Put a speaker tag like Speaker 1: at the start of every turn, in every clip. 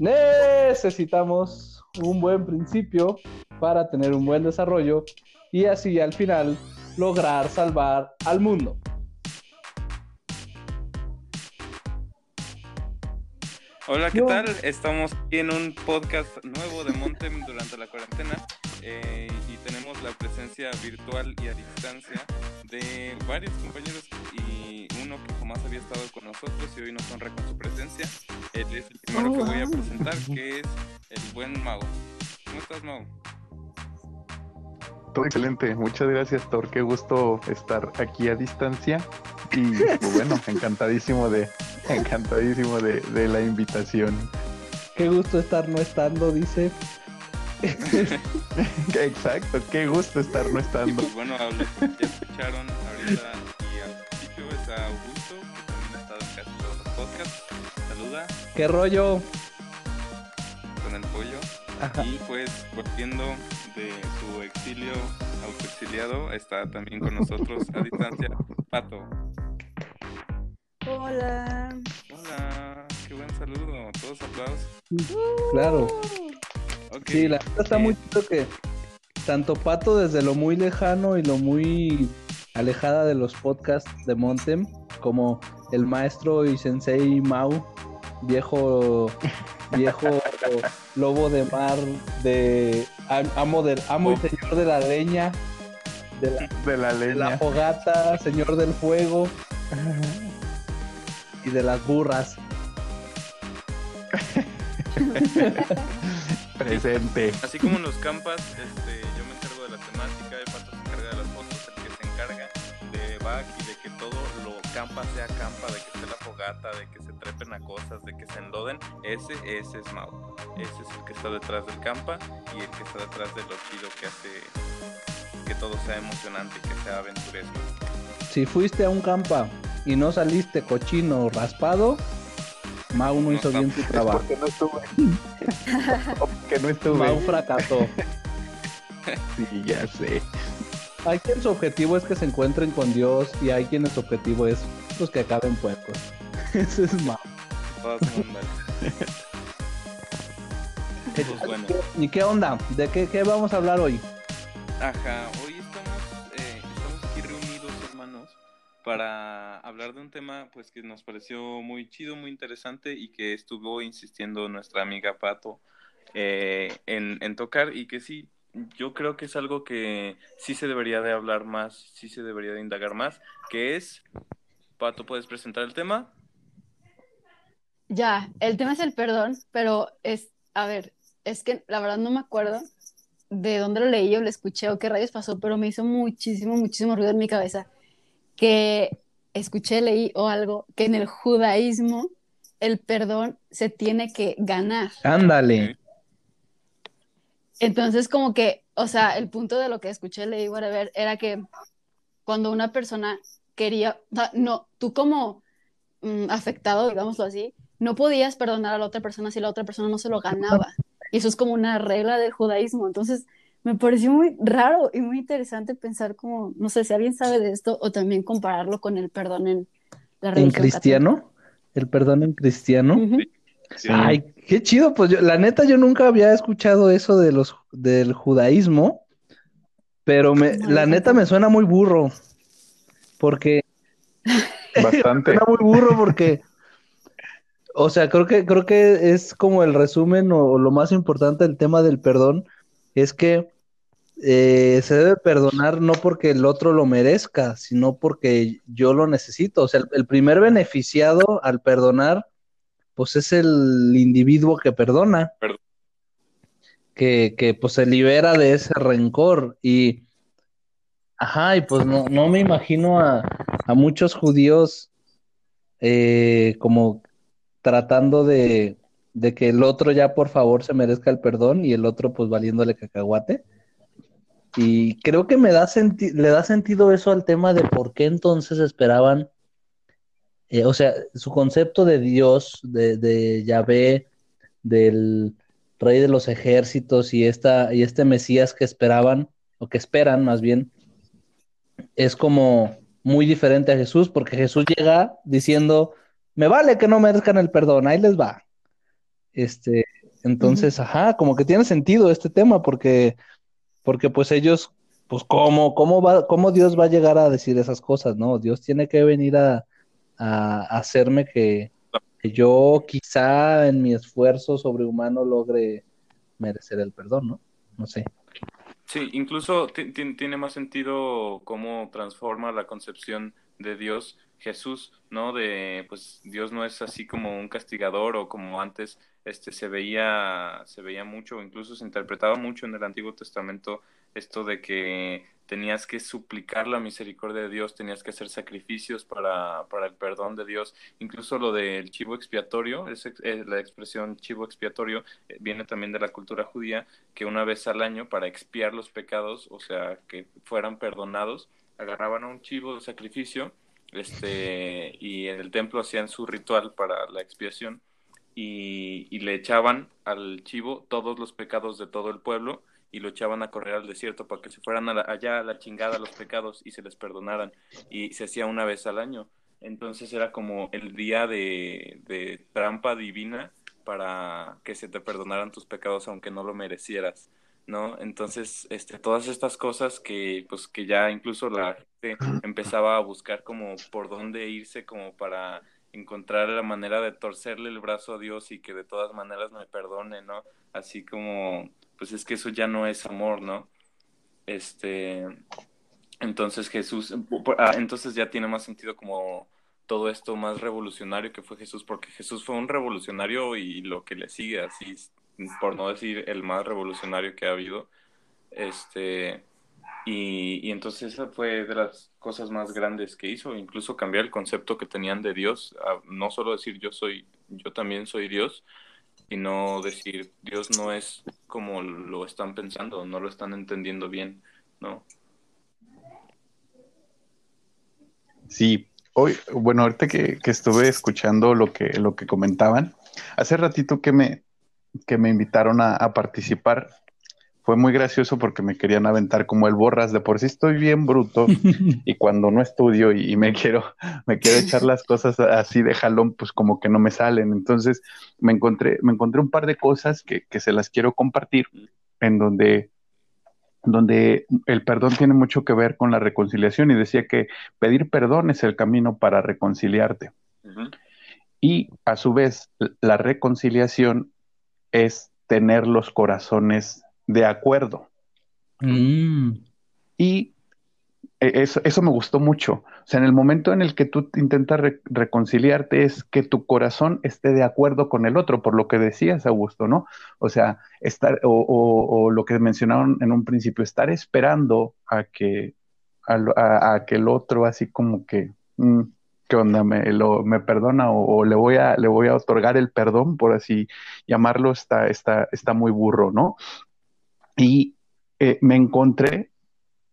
Speaker 1: necesitamos un buen principio para tener un buen desarrollo y así al final lograr salvar al mundo.
Speaker 2: Hola, ¿qué tal? Estamos en un podcast nuevo de Montem durante la cuarentena eh, y tenemos la presencia virtual y a distancia de varios compañeros y uno que jamás había estado con nosotros y hoy nos honra con su presencia. Él es el primero que voy a presentar, que es el buen Mau. ¿Cómo estás, Mau?
Speaker 3: Todo excelente, muchas gracias, Thor. Qué gusto estar aquí a distancia. Y pues, bueno, encantadísimo de, encantadísimo de, de la invitación.
Speaker 1: Qué gusto estar no estando, dice.
Speaker 3: Exacto, qué gusto estar no estando.
Speaker 2: Pues bueno, ya escucharon ahorita
Speaker 1: ¿Qué rollo?
Speaker 2: con el pollo. Y pues volviendo de su exilio autoexiliado, está también con nosotros a distancia Pato.
Speaker 4: Hola.
Speaker 2: Hola, qué buen saludo, todos aplausos.
Speaker 1: Claro. Sí, la verdad está
Speaker 2: eh,
Speaker 1: muy chido que tanto Pato desde lo muy lejano y lo muy alejada de los podcasts de Montem, como el maestro y sensei Mau, viejo viejo lobo de mar, de am- amo del amo y señor de la leña, de la,
Speaker 3: De la
Speaker 1: de la
Speaker 3: leña.
Speaker 1: fogata, señor del fuego y de las burras.
Speaker 3: Presente.
Speaker 2: Así como en los campas, este, yo me encargo de la temática, el Pato se encarga de las fotos, el que se encarga de back campa sea campa, de que esté la fogata, de que se trepen a cosas, de que se enloden, ese, ese es Mau. Ese es el que está detrás del campa y el que está detrás de lo chido que hace que todo sea emocionante, que sea aventuresco.
Speaker 1: Si fuiste a un campa y no saliste cochino raspado, Mau no
Speaker 2: No
Speaker 1: hizo
Speaker 2: está-
Speaker 1: bien su trabajo.
Speaker 3: Porque no estuve. que no estuve.
Speaker 1: Mau fracasó.
Speaker 3: Sí, ya sé.
Speaker 1: Hay quien su objetivo es que se encuentren con Dios y hay quienes su objetivo es pues, que acaben puercos. Ese es
Speaker 2: mundas. Pues bueno.
Speaker 1: ¿Y qué onda? ¿De qué, qué vamos a hablar hoy?
Speaker 2: Ajá, hoy estamos, eh, estamos aquí reunidos, hermanos, para hablar de un tema pues que nos pareció muy chido, muy interesante y que estuvo insistiendo nuestra amiga Pato eh, en, en tocar y que sí, yo creo que es algo que sí se debería de hablar más, sí se debería de indagar más, que es, Pato, ¿puedes presentar el tema?
Speaker 4: Ya, el tema es el perdón, pero es, a ver, es que la verdad no me acuerdo de dónde lo leí o lo escuché o qué rayos pasó, pero me hizo muchísimo, muchísimo ruido en mi cabeza que escuché, leí o algo, que en el judaísmo el perdón se tiene que ganar.
Speaker 1: Ándale.
Speaker 4: Entonces, como que, o sea, el punto de lo que escuché, leí, whatever, era que cuando una persona quería, o sea, no, tú como mm, afectado, digámoslo así, no podías perdonar a la otra persona si la otra persona no se lo ganaba. Y eso es como una regla del judaísmo. Entonces, me pareció muy raro y muy interesante pensar como, no sé si alguien sabe de esto o también compararlo con el perdón en la
Speaker 1: ¿En
Speaker 4: religión
Speaker 1: cristiano? ¿El perdón en cristiano?
Speaker 4: Ujú.
Speaker 2: Sí.
Speaker 1: Ay, qué chido. Pues yo, la neta, yo nunca había escuchado eso de los del judaísmo, pero me, la neta me suena muy burro. Porque
Speaker 3: Bastante.
Speaker 1: Suena muy burro porque, o sea, creo que, creo que es como el resumen o, lo más importante del tema del perdón, es que eh, se debe perdonar no porque el otro lo merezca, sino porque yo lo necesito. O sea, el, el primer beneficiado al perdonar, pues es el individuo que perdona,
Speaker 2: Perdón.
Speaker 1: que, que pues se libera de ese rencor y... Ajá, y pues no, no me imagino a, a muchos judíos eh, como tratando de, de que el otro ya por favor se merezca el perdón y el otro pues valiéndole cacahuate. Y creo que me da le da sentido eso al tema de por qué entonces esperaban, eh, o sea, su concepto de Dios, de, de Yahvé, del rey de los ejércitos y, esta, y este Mesías que esperaban, o que esperan más bien, es como muy diferente a Jesús, porque Jesús llega diciendo, me vale que no merezcan el perdón, ahí les va. Este, entonces, ajá, como que tiene sentido este tema, porque, porque pues ellos, pues cómo, cómo va, cómo Dios va a llegar a decir esas cosas, ¿no? Dios tiene que venir a, a hacerme que, que yo quizá en mi esfuerzo sobrehumano logre merecer el perdón, ¿no? No sé.
Speaker 2: Sí, incluso tiene más sentido cómo transforma la concepción de Dios Jesús, ¿no? De, pues Dios no es así como un castigador o como antes este, se veía, se veía mucho, incluso se interpretaba mucho en el Antiguo Testamento esto de que tenías que suplicar la misericordia de Dios, tenías que hacer sacrificios para, para el perdón de Dios. Incluso lo del chivo expiatorio, es, eh, la expresión chivo expiatorio eh, viene también de la cultura judía, que una vez al año para expiar los pecados, o sea, que fueran perdonados, agarraban a un chivo de sacrificio este, y en el templo hacían su ritual para la expiación y, y le echaban al chivo todos los pecados de todo el pueblo y lo echaban a correr al desierto para que se fueran allá a la chingada los pecados y se les perdonaran. Y se hacía una vez al año. Entonces era como el día de, de trampa divina para que se te perdonaran tus pecados aunque no lo merecieras. ¿no? Entonces, este, todas estas cosas que, pues, que ya incluso la gente empezaba a buscar como por dónde irse como para encontrar la manera de torcerle el brazo a Dios y que de todas maneras me perdone, ¿no? Así como pues es que eso ya no es amor, ¿no? Este, entonces Jesús, ah, entonces ya tiene más sentido como todo esto más revolucionario que fue Jesús, porque Jesús fue un revolucionario y lo que le sigue, así, por no decir el más revolucionario que ha habido, este, y, y entonces esa fue de las cosas más grandes que hizo, incluso cambiar el concepto que tenían de Dios, no solo decir yo soy, yo también soy Dios, y no decir Dios no es como lo están pensando, no lo están entendiendo bien, ¿no?
Speaker 3: Sí, hoy, bueno, ahorita que, estuve escuchando lo que, lo que comentaban, hace ratito que me, que me invitaron a, a participar, fue muy gracioso porque me querían aventar como el borras. De por sí estoy bien bruto y cuando no estudio y, me quiero me quiero echar las cosas así de jalón pues como que no me salen. Entonces me encontré me encontré un par de cosas que, que se las quiero compartir en donde donde el perdón tiene mucho que ver con la reconciliación y decía que pedir perdón es el camino para reconciliarte. Y a su vez la reconciliación es tener los corazones de acuerdo.
Speaker 1: Mm.
Speaker 3: Y e, eso, eso, me gustó mucho. O sea, en el momento en el que tú intentas reconciliarte es que tu corazón esté de acuerdo con el otro, por lo que decías, Augusto, ¿no? O sea, estar, o, lo que mencionaron en un principio, estar esperando a que, a, que el otro así como que, mm, ¿qué onda? Me, lo, me perdona o, le, voy a, le voy a otorgar el perdón, por así llamarlo, está, está, está muy burro, ¿no? Y eh, me encontré,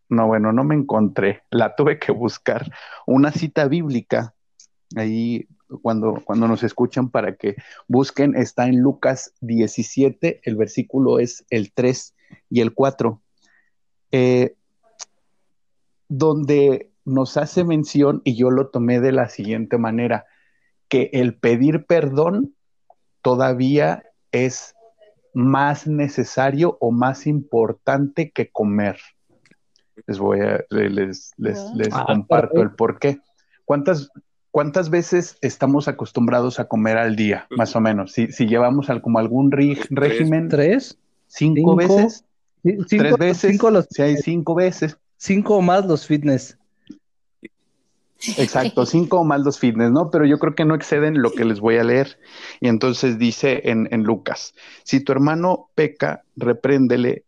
Speaker 3: no, bueno, no me encontré, la tuve que buscar, una cita bíblica, ahí cuando, cuando nos escuchan para que busquen, está en Lucas 17, el versículo es el 3 y el 4, eh, donde nos hace mención, y yo lo tomé de la siguiente manera, que el pedir perdón todavía es más necesario o más importante que comer. Les voy a, les, les, ah. comparto el por qué. ¿Cuántas, ¿Cuántas veces estamos acostumbrados a comer al día, más o menos? Si, si llevamos al, como algún régimen.
Speaker 1: ¿Tres?
Speaker 3: ¿Cinco, veces? ¿Tres veces? Cinco los, si hay cinco veces.
Speaker 1: Cinco o más los fitness.
Speaker 3: Exacto, cinco o más dos fitness, ¿no? Pero yo creo que no exceden lo que les voy a leer. Y entonces dice en, en Lucas, si tu hermano peca, repréndele,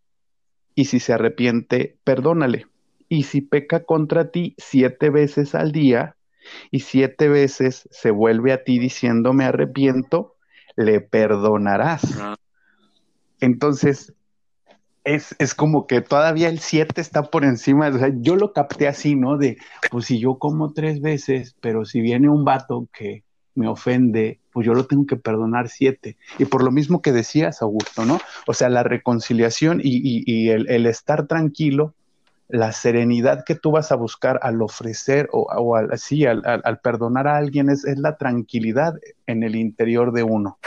Speaker 3: y si se arrepiente, perdónale. Y si peca contra ti siete veces al día, y siete veces se vuelve a ti diciendo me arrepiento, le perdonarás. Entonces, es, es, como que todavía el 7 está por encima. O sea, yo lo capté así, ¿no? De, pues si yo como tres veces, pero si viene un vato que me ofende, pues yo lo tengo que perdonar siete. Y por lo mismo que decías, Augusto, ¿no? O sea, la reconciliación y, y, el, estar tranquilo, la serenidad que tú vas a buscar al ofrecer o, o al, sí, al, al, perdonar a alguien es, es la tranquilidad en el interior de uno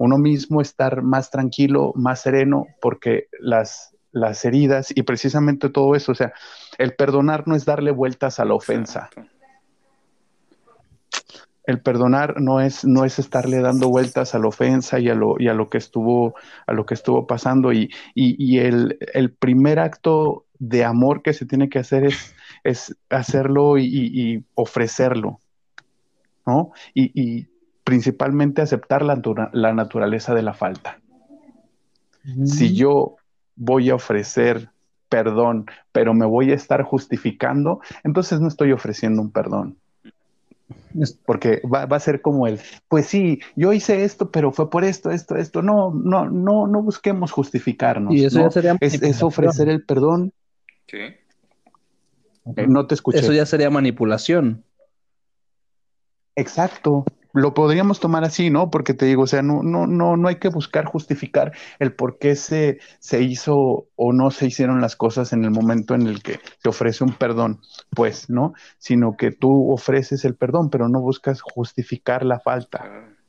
Speaker 3: uno mismo estar más tranquilo, más sereno, porque las, las heridas y precisamente todo eso, o sea, el perdonar no es darle vueltas a la ofensa. El perdonar no es, no es estarle dando vueltas a la ofensa y a lo, y a lo que estuvo, a lo que estuvo pasando. Y, y, el, el, primer acto de amor que se tiene que hacer es, es hacerlo y, y ofrecerlo. ¿no? Y, principalmente aceptar la, la, naturaleza de la falta. Si yo voy a ofrecer perdón, pero me voy a estar justificando, entonces no estoy ofreciendo un perdón. Porque va, a ser como el, pues sí, yo hice esto, pero fue por esto, esto, esto. No, no, no, no busquemos justificarnos. Y eso ya sería es, ofrecer el perdón. Sí.
Speaker 1: No te escuché. Eso ya sería manipulación.
Speaker 3: Exacto lo podríamos tomar así, ¿no? Porque te digo, o sea, no, no, no, no hay que buscar justificar el por qué se, se hizo o no se hicieron las cosas en el momento en el que te ofrece un perdón, pues, ¿no? Sino que tú ofreces el perdón, pero no buscas justificar la falta.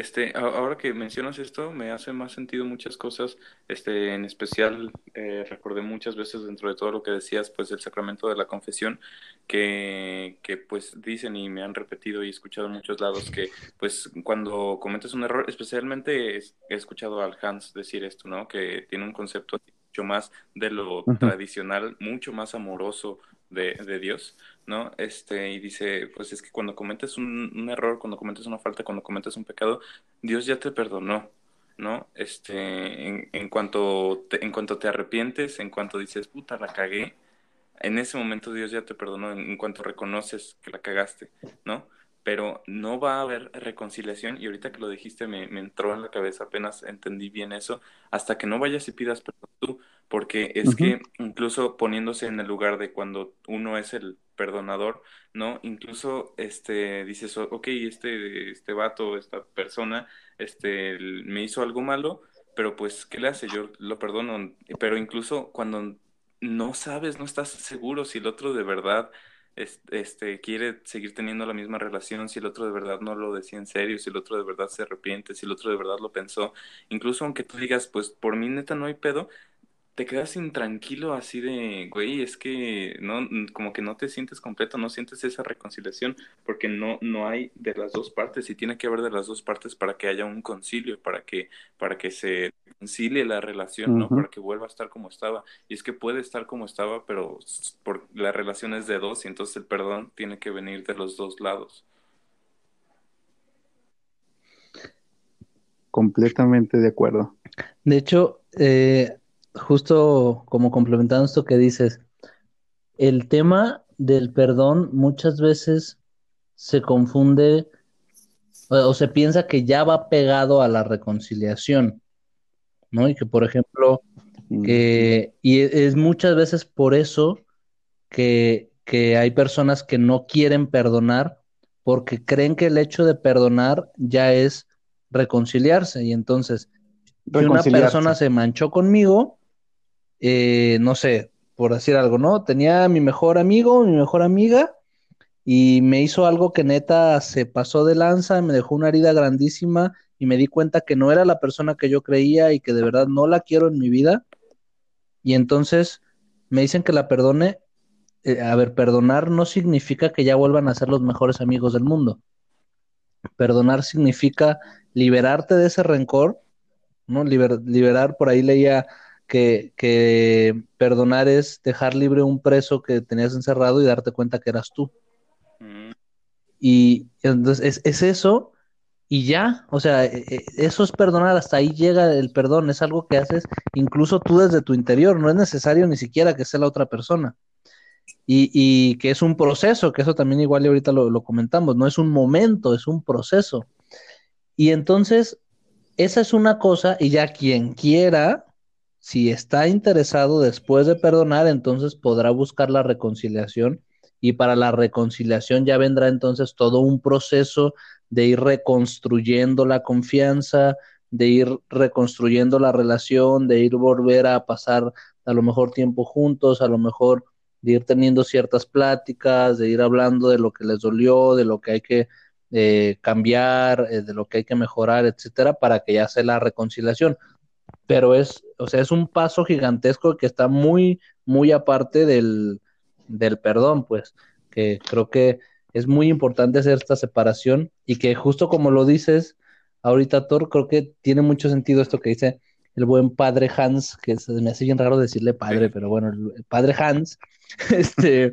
Speaker 2: Este, ahora que mencionas esto, me hace más sentido muchas cosas. Este, en especial, eh, recordé muchas veces dentro de todo lo que decías, pues, del sacramento de la confesión, que, que, pues, dicen y me han repetido y escuchado en muchos lados que, pues, cuando cometes un error, especialmente he escuchado al Hans decir esto, ¿no? Que tiene un concepto mucho más de lo tradicional, mucho más amoroso de, de, Dios, ¿no? Este, y dice, pues es que cuando cometes un, error, cuando cometes una falta, cuando cometes un pecado, Dios ya te perdonó, ¿no? Este, en, cuanto, te, en cuanto te arrepientes, en cuanto dices, puta, la cagué, en ese momento Dios ya te perdonó, en, cuanto reconoces que la cagaste, ¿no? Pero no va a haber reconciliación, y ahorita que lo dijiste me, me entró en la cabeza, apenas entendí bien eso, hasta que no vayas y pidas perdón tú, porque es que incluso poniéndose en el lugar de cuando uno es el perdonador, ¿no? Incluso este dices, ok, este, este vato, esta persona, este me hizo algo malo, pero pues, ¿qué le hace? Yo lo perdono, pero incluso cuando no sabes, no estás seguro si el otro de verdad este, quiere seguir teniendo la misma relación, si el otro de verdad no lo decía en serio, si el otro de verdad se arrepiente, si el otro de verdad lo pensó, incluso aunque tú digas, pues por mí neta no hay pedo, te quedas intranquilo así de, güey, es que no, como que no te sientes completo, no sientes esa reconciliación, porque no, no hay de las dos partes, y tiene que haber de las dos partes para que haya un concilio, para que, para que se concilie la relación, ¿no? Para que vuelva a estar como estaba. Y es que puede estar como estaba, pero por, la relación es de dos, y entonces el perdón tiene que venir de los dos lados.
Speaker 3: Completamente de acuerdo.
Speaker 1: De hecho, eh, justo como complementando esto que dices, el tema del perdón muchas veces se confunde o, se piensa que ya va pegado a la reconciliación, ¿no? Y que, por ejemplo, que, y e, es muchas veces por eso que, que hay personas que no quieren perdonar porque creen que el hecho de perdonar ya es reconciliarse. Y entonces si una persona se manchó conmigo, eh, no sé, por decir algo, ¿no? Tenía mi mejor amigo, mi mejor amiga, y me hizo algo que neta se pasó de lanza, me dejó una herida grandísima y me di cuenta que no era la persona que yo creía y que de verdad no la quiero en mi vida. Y entonces me dicen que la perdone. Eh, a ver, perdonar no significa que ya vuelvan a ser los mejores amigos del mundo. Perdonar significa liberarte de ese rencor, ¿no? liberar, por ahí leía que, perdonar es dejar libre un preso que tenías encerrado y darte cuenta que eras tú. Mm. Y entonces es, eso y ya, o sea, e, e, eso es perdonar, hasta ahí llega el perdón, es algo que haces incluso tú desde tu interior, no es necesario ni siquiera que sea la otra persona. Y, que es un proceso, que eso también igual y ahorita lo, lo comentamos, no es un momento, es un proceso. Y entonces, esa es una cosa, y ya quien quiera, si está interesado después de perdonar, entonces podrá buscar la reconciliación y para la reconciliación ya vendrá entonces todo un proceso de ir reconstruyendo la confianza, de ir reconstruyendo la relación, de ir volver a pasar a lo mejor tiempo juntos, a lo mejor de ir teniendo ciertas pláticas, de ir hablando de lo que les dolió, de lo que hay que eh, cambiar, eh, de lo que hay que mejorar, etcétera, para que ya sea la reconciliación. Pero es, o sea, es un paso gigantesco que está muy, muy aparte del, del perdón, pues, que creo que es muy importante hacer esta separación y que justo como lo dices ahorita, Thor, creo que tiene mucho sentido esto que dice el buen padre Hans, que se me hace bien raro decirle padre, pero bueno, el padre Hans, este,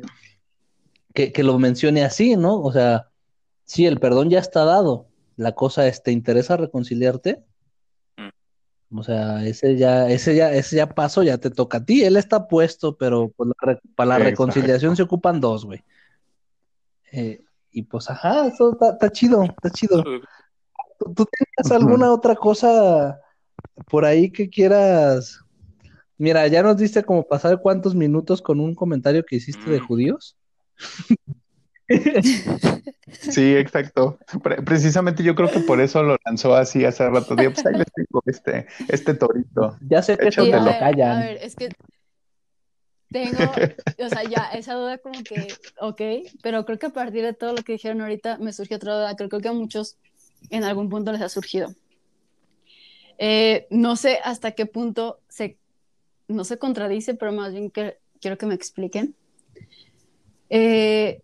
Speaker 1: que, que lo mencione así, ¿no? O sea, sí, el perdón ya está dado. La cosa es, ¿te interesa reconciliarte? O sea, ese ya, ese ya, ese ya paso ya te toca a ti. Él está puesto, pero pues, para la reconciliación se ocupan dos, güey. Eh, y pues, ajá, eso está, chido, está chido. ¿Tú, tienes alguna otra cosa por ahí que quieras? Mira, ya nos diste como pasar cuántos minutos con un comentario que hiciste de mm. judíos.
Speaker 3: Sí, exacto. precisamente yo creo que por eso lo lanzó así hace rato. pues ahí les tengo este, este torito.
Speaker 1: Ya sé que eso te lo callan.
Speaker 4: A ver, es que tengo, o sea, ya esa duda como que, ok, pero creo que a partir de todo lo que dijeron ahorita me surgió otra duda creo que a muchos en algún punto les ha surgido. Eh, no sé hasta qué punto se, no se contradice, pero más bien que quiero que me expliquen. Eh,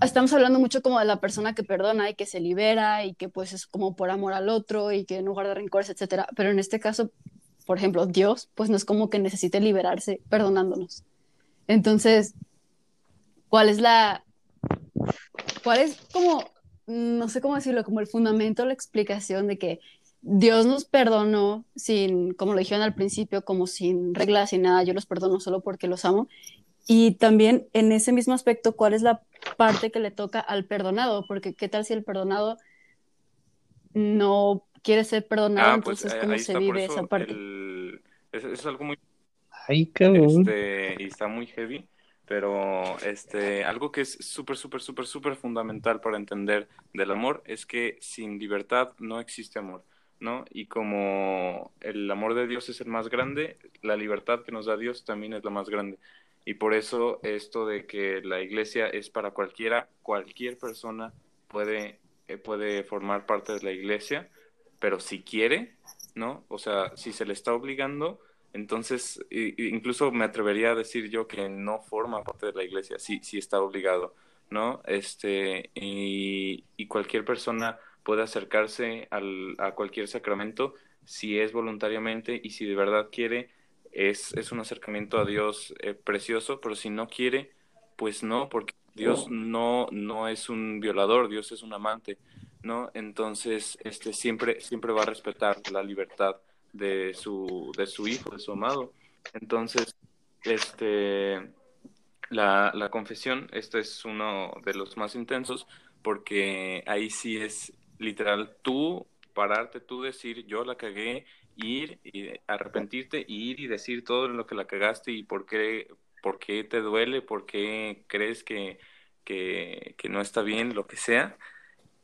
Speaker 4: estamos hablando mucho como de la persona que perdona y que se libera y que pues es como por amor al otro y que no guarda rencores, etcétera. Pero en este caso, por ejemplo, Dios, pues no es como que necesite liberarse perdonándonos. Entonces, ¿cuál es la, cuál es como, no sé cómo decirlo, como el fundamento, la explicación de que Dios nos perdonó sin, como lo dijeron al principio, como sin reglas, sin nada, yo los perdono solo porque los amo. Y también en ese mismo aspecto, ¿cuál es la parte que le toca al perdonado? Porque qué tal si el perdonado no quiere ser perdonado, ah, pues, entonces cómo se vive esa parte.
Speaker 2: Es, algo muy...
Speaker 1: Ay, cabrón.
Speaker 2: Este, y está muy heavy, pero este, algo que es súper, súper, súper, súper fundamental para entender del amor es que sin libertad no existe amor. ¿no? Y como el amor de Dios es el más grande, la libertad que nos da Dios también es la más grande. Y por eso esto de que la iglesia es para cualquiera, cualquier persona puede, eh, puede formar parte de la iglesia, pero si quiere, ¿no? O sea, si se le está obligando, entonces incluso me atrevería a decir yo que no forma parte de la iglesia, si, si está obligado, ¿no? Este, y, y cualquier persona puede acercarse al, a cualquier sacramento si es voluntariamente y si de verdad quiere es, es un acercamiento a Dios eh, precioso, pero si no quiere, pues no, porque Dios no, no es un violador, Dios es un amante, ¿no? Entonces, este siempre, siempre va a respetar la libertad de su, de su hijo, de su amado. Entonces, este la, la confesión, este es uno de los más intensos, porque ahí sí es literal tú pararte, tú decir, yo la cagué ir y arrepentirte, ir y decir todo lo que la cagaste y por qué, por qué te duele, por qué crees que, que, no está bien, lo que sea,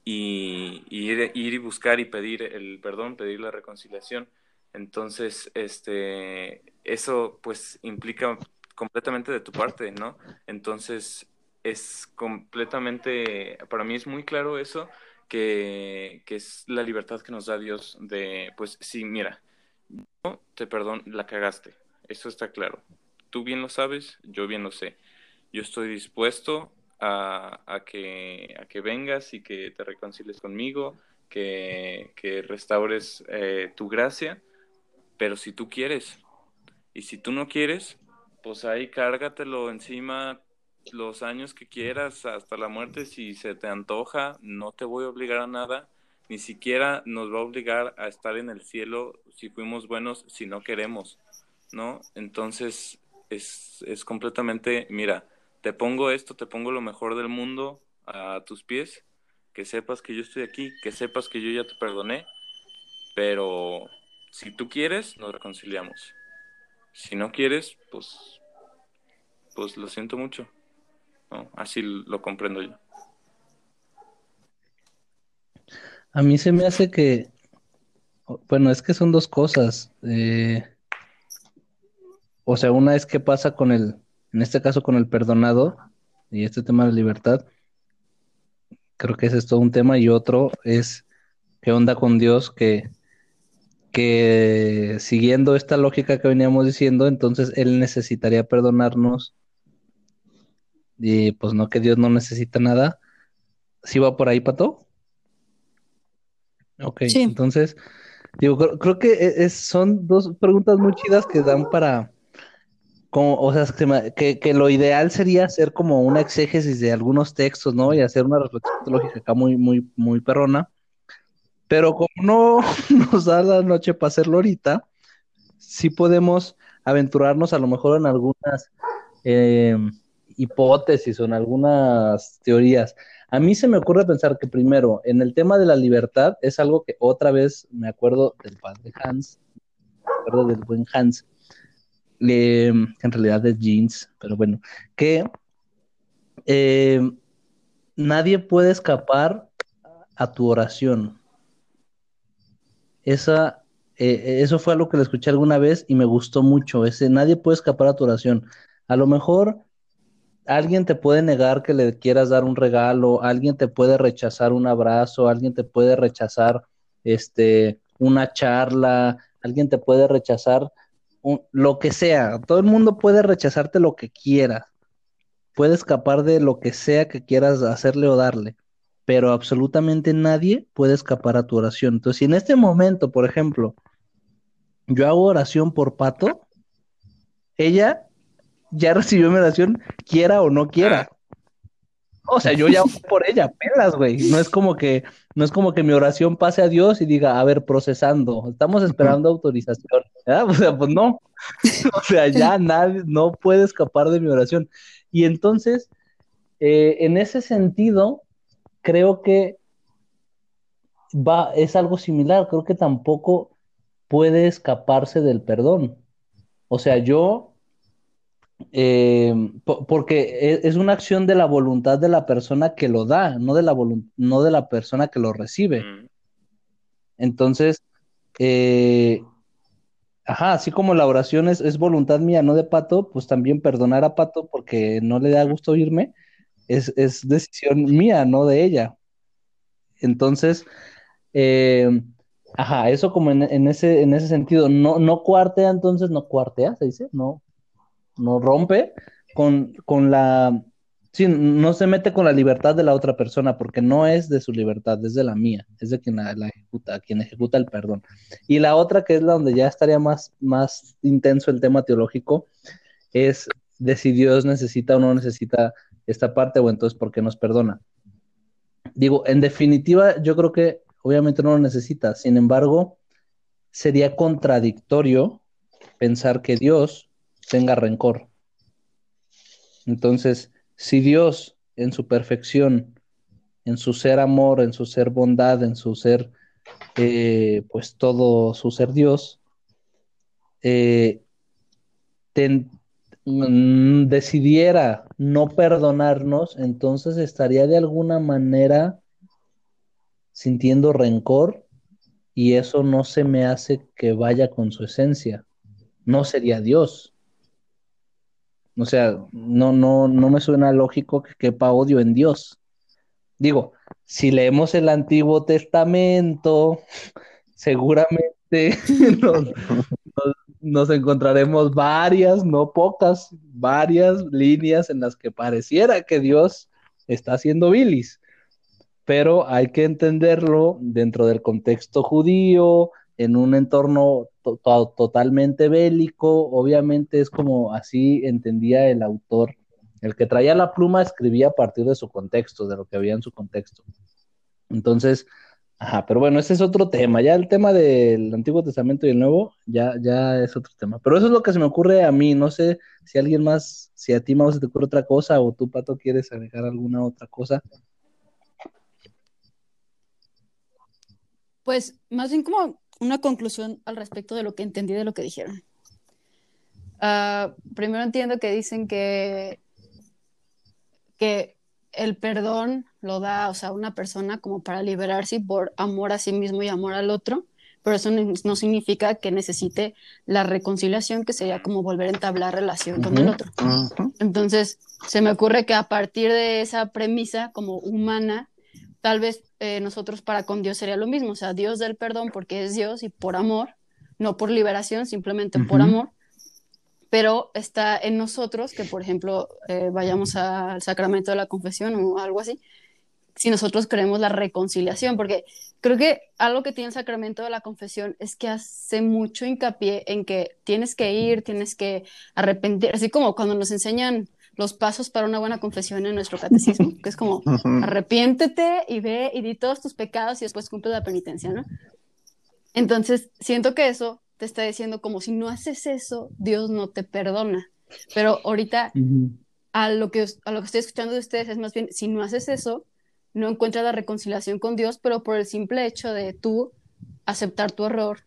Speaker 2: y, ir, ir, y buscar y pedir el perdón, pedir la reconciliación. Entonces, este, eso pues implica completamente de tu parte, ¿no? Entonces, es completamente, para mí es muy claro eso, que, es la libertad que nos da Dios de, pues sí, mira, yo te perdón, la cagaste, eso está claro. Tú bien lo sabes, yo bien lo sé. Yo estoy dispuesto a, a, que, a que vengas y que te reconcilies conmigo, que, que restaures eh, tu gracia, pero si tú quieres, y si tú no quieres, pues ahí cárgatelo encima los años que quieras hasta la muerte si se te antoja, no te voy a obligar a nada, ni siquiera nos va a obligar a estar en el cielo si fuimos buenos, si no queremos, ¿no? Entonces es, es completamente, mira, te pongo esto, te pongo lo mejor del mundo a tus pies, que sepas que yo estoy aquí, que sepas que yo ya te perdoné, pero si tú quieres, nos reconciliamos. Si no quieres, pues, pues lo siento mucho. Así lo comprendo yo.
Speaker 1: A mí se me hace que, bueno, es que son dos cosas. Eh, o sea, una es que pasa con el, en este caso con el perdonado y este tema de libertad, Creo que ese es todo un tema. Y otro es qué onda con Dios que, que siguiendo esta lógica que veníamos diciendo, entonces Él necesitaría perdonarnos. Y pues no que Dios no necesita nada. ¿Sí va por ahí, Pato? Ok, entonces, digo, creo, que e, son dos preguntas muy chidas que dan para, como, o sea, que, que, lo ideal sería hacer como una exégesis de algunos textos, ¿no? Y hacer una reflexión teológica acá muy, muy, muy perrona. Pero como no nos da la noche para hacerlo ahorita, sí podemos aventurarnos a lo mejor en algunas eh, hipótesis o en algunas teorías. A mí se me ocurre pensar que primero, en el tema de la libertad, es algo que otra vez me acuerdo del padre Hans, me acuerdo del buen Hans, en realidad es Jeans, pero bueno, que eh, nadie puede escapar a tu oración. Esa, eh, eso fue algo que le escuché alguna vez y me gustó mucho. Ese nadie puede escapar a tu oración. A lo mejor alguien te puede negar que le quieras dar un regalo, alguien te puede rechazar un abrazo, alguien te puede rechazar este, una charla, alguien te puede rechazar lo que sea. Todo el mundo puede rechazarte lo que quiera. Puede escapar de lo que sea que quieras hacerle o darle, pero absolutamente nadie puede escapar a tu oración. Entonces, si en este momento, por ejemplo, yo hago oración por Pato, ella ya recibió mi oración, quiera o no quiera. O sea, yo ya por ella, pelas, güey. No es como que, no es como que mi oración pase a Dios y diga, a ver, procesando, estamos esperando autorización. O sea, pues no. o sea, ya nadie, no puede escapar de mi oración. Y entonces, eh, en ese sentido, creo que va, es algo similar. Creo que tampoco puede escaparse del perdón. O sea, yo eh, porque e, es una acción de la voluntad de la persona que lo da, no de la, no de la persona que lo recibe. Mm. Entonces, eh, ajá, así como la oración es, voluntad mía, no de Pato, pues también perdonar a Pato porque no le da gusto oírme, es, decisión mía, no de ella. Entonces, eh, ajá, eso como en, ese, en ese sentido, no, no cuartea, entonces no cuartea, se dice, no, no rompe con, con la... Sí, no se mete con la libertad de la otra persona porque no es de su libertad, es de la mía, es de quien la, ejecuta, quien ejecuta el perdón. Y la otra, que es la donde ya estaría más, más intenso el tema teológico, es de si Dios necesita o no necesita esta parte o entonces por qué nos perdona. Digo, en definitiva, yo creo que obviamente no lo necesita, sin embargo, sería contradictorio pensar que Dios tenga rencor. Entonces, si Dios en su perfección, en su ser amor, en su ser bondad, en su ser, eh, pues todo su ser Dios, eh, mm, decidiera no perdonarnos, entonces estaría de alguna manera sintiendo rencor y eso no se me hace que vaya con su esencia. No sería Dios. O sea, no, no, no me suena lógico que quepa odio en Dios. Digo, si leemos el Antiguo Testamento, seguramente nos, encontraremos varias, no pocas, varias líneas en las que pareciera que Dios está haciendo bilis. Pero hay que entenderlo dentro del contexto judío, en un entorno totalmente bélico, obviamente es como así entendía el autor. El que traía la pluma escribía a partir de su contexto, de lo que había en su contexto. Entonces, ajá, pero bueno, ese es otro tema. Ya el tema del Antiguo Testamento y el Nuevo, ya, ya es otro tema. Pero eso es lo que se me ocurre a mí. No sé si alguien más, si a ti, más se te ocurre otra cosa o tú, Pato, quieres agregar alguna otra cosa.
Speaker 4: Pues más bien como una conclusión al respecto de lo que entendí de lo que dijeron. Ah, primero entiendo que dicen que, que el perdón lo da, o sea, una persona como para liberarse por amor a sí mismo y amor al otro, pero eso no, significa que necesite la reconciliación, que sería como volver a entablar relación con el otro. Entonces, se me ocurre que a partir de esa premisa como humana, tal vez eh, nosotros para con Dios sería lo mismo, o sea, Dios del perdón porque es Dios y por amor, no por liberación, simplemente por amor, pero está en nosotros que, por ejemplo, eh, vayamos al sacramento de la confesión o algo así, si nosotros queremos la reconciliación, porque creo que algo que tiene el sacramento de la confesión es que hace mucho hincapié en que tienes que ir, tienes que arrepentir, así como cuando nos enseñan los pasos para una buena confesión en nuestro catecismo, que es como arrepiéntete y ve y di todos tus pecados y después cumple la penitencia, ¿no? Entonces, siento que eso te está diciendo como si no haces eso, Dios no te perdona. Pero ahorita a lo que, a lo que estoy escuchando de ustedes es más bien, si no haces eso, no encuentras la reconciliación con Dios, pero por el simple hecho de tú aceptar tu error,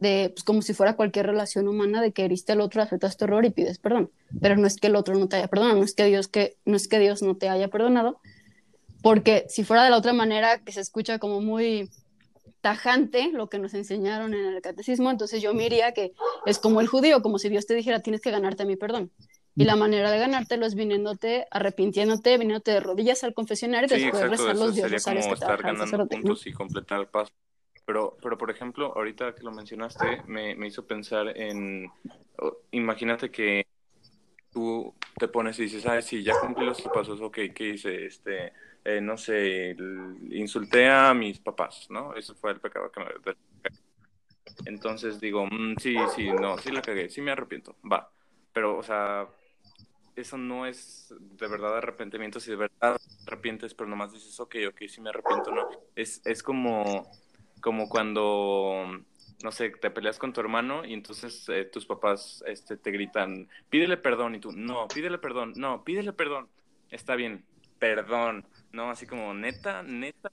Speaker 4: de pues, como si fuera cualquier relación humana, de que heriste al otro, aceptas tu error y pides perdón. Pero no es que el otro no te haya perdonado, no es que Dios, que, no, es que Dios no te haya perdonado, porque si fuera de la otra manera, que se escucha como muy tajante lo que nos enseñaron en el catecismo, entonces yo me diría que es como el judío, como si Dios te dijera, tienes que ganarte mi perdón. Y la manera de ganártelo es viniéndote, arrepintiéndote, viniéndote de rodillas al confesionario y
Speaker 2: Sí,
Speaker 4: después
Speaker 2: exacto,
Speaker 4: rezar los
Speaker 2: sería
Speaker 4: dioses rosarios
Speaker 2: como
Speaker 4: que
Speaker 2: estar ganando puntos y completar el paso. Pero, pero por ejemplo, ahorita que lo mencionaste, me, me hizo pensar en, imagínate que tú te pones y dices, ah, sí, ya cumplí los pasos, ok, ¿qué hice? Este, eh, no sé, insulté a mis papás, ¿no? Eso fue el pecado que me... Entonces digo, "Mm, sí, sí, no, sí la cagué, sí me arrepiento, va. Pero, o sea, eso no es de verdad arrepentimiento, si de verdad te arrepientes, pero nomás dices, ok, ok, sí me arrepiento, no. Es, es como, como cuando, no sé, te peleas con tu hermano y entonces eh, tus papás este, te gritan, pídele perdón, y tú, no, pídele perdón, no, pídele perdón, está bien, perdón, no, así como, neta, neta.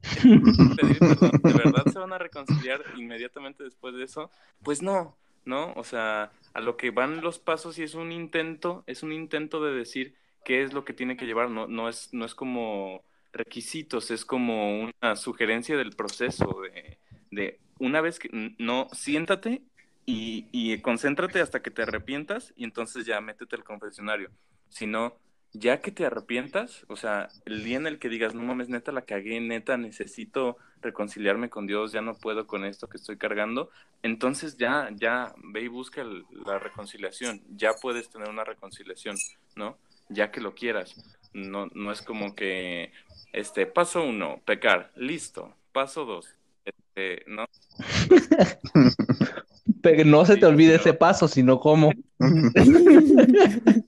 Speaker 2: pedir perdón, ¿de verdad se van a reconciliar inmediatamente después de eso? Pues no, ¿no? O sea, a lo que van los pasos y es un intento, es un intento de decir qué es lo que tiene que llevar, no, no, es, no es como requisitos, es como una sugerencia del proceso de, de una vez que no, siéntate y, y concéntrate hasta que te arrepientas y entonces ya métete al confesionario. Si no, ya que te arrepientas, o sea, el día en el que digas, no mames, neta la cagué, neta necesito reconciliarme con Dios, ya no puedo con esto que estoy cargando, entonces ya, ya ve y busca la reconciliación, ya puedes tener una reconciliación, ¿no? Ya que lo quieras. No, no es como que, este, paso uno, pecar, listo, paso dos, este, ¿no?
Speaker 1: Pero no se
Speaker 2: Sí,
Speaker 1: te olvide
Speaker 2: pero-
Speaker 1: ese paso, sino cómo.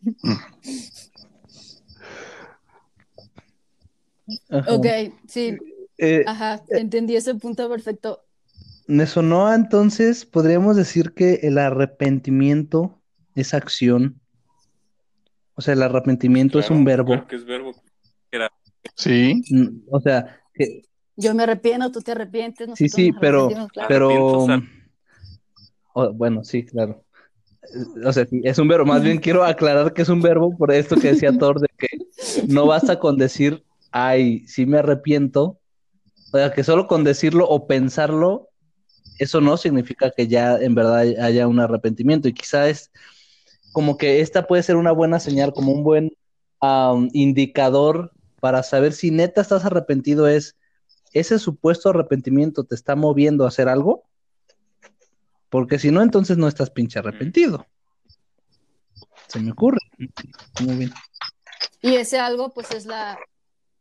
Speaker 4: Ok, sí,
Speaker 1: Eh,
Speaker 4: ajá, entendí ese punto perfecto.
Speaker 1: me sonó entonces, podríamos decir que el arrepentimiento es acción. O sea, el arrepentimiento es un verbo.
Speaker 2: claro que es verbo.
Speaker 3: Sí,
Speaker 1: Mm, O sea, que,
Speaker 4: Yo me arrepiento, tú te arrepientes,
Speaker 1: sí, sí,
Speaker 4: nos
Speaker 1: pero,
Speaker 4: claro.
Speaker 1: pero,
Speaker 2: o
Speaker 1: bueno, sí, claro. Eh, O sea, sí, es un verbo. Más bien quiero aclarar que es un verbo por esto que decía Thor, de que no basta con decir, ay, sí me arrepiento. O sea, que solo con decirlo o pensarlo, eso no significa que ya en verdad haya un arrepentimiento. Y quizá es como que esta puede ser una buena señal, como un buen indicador para saber si neta estás arrepentido es, ese supuesto arrepentimiento te está moviendo a hacer algo. Porque si no, entonces no estás pinche arrepentido. Se me ocurre. Muy bien.
Speaker 4: Y ese algo, pues, es la,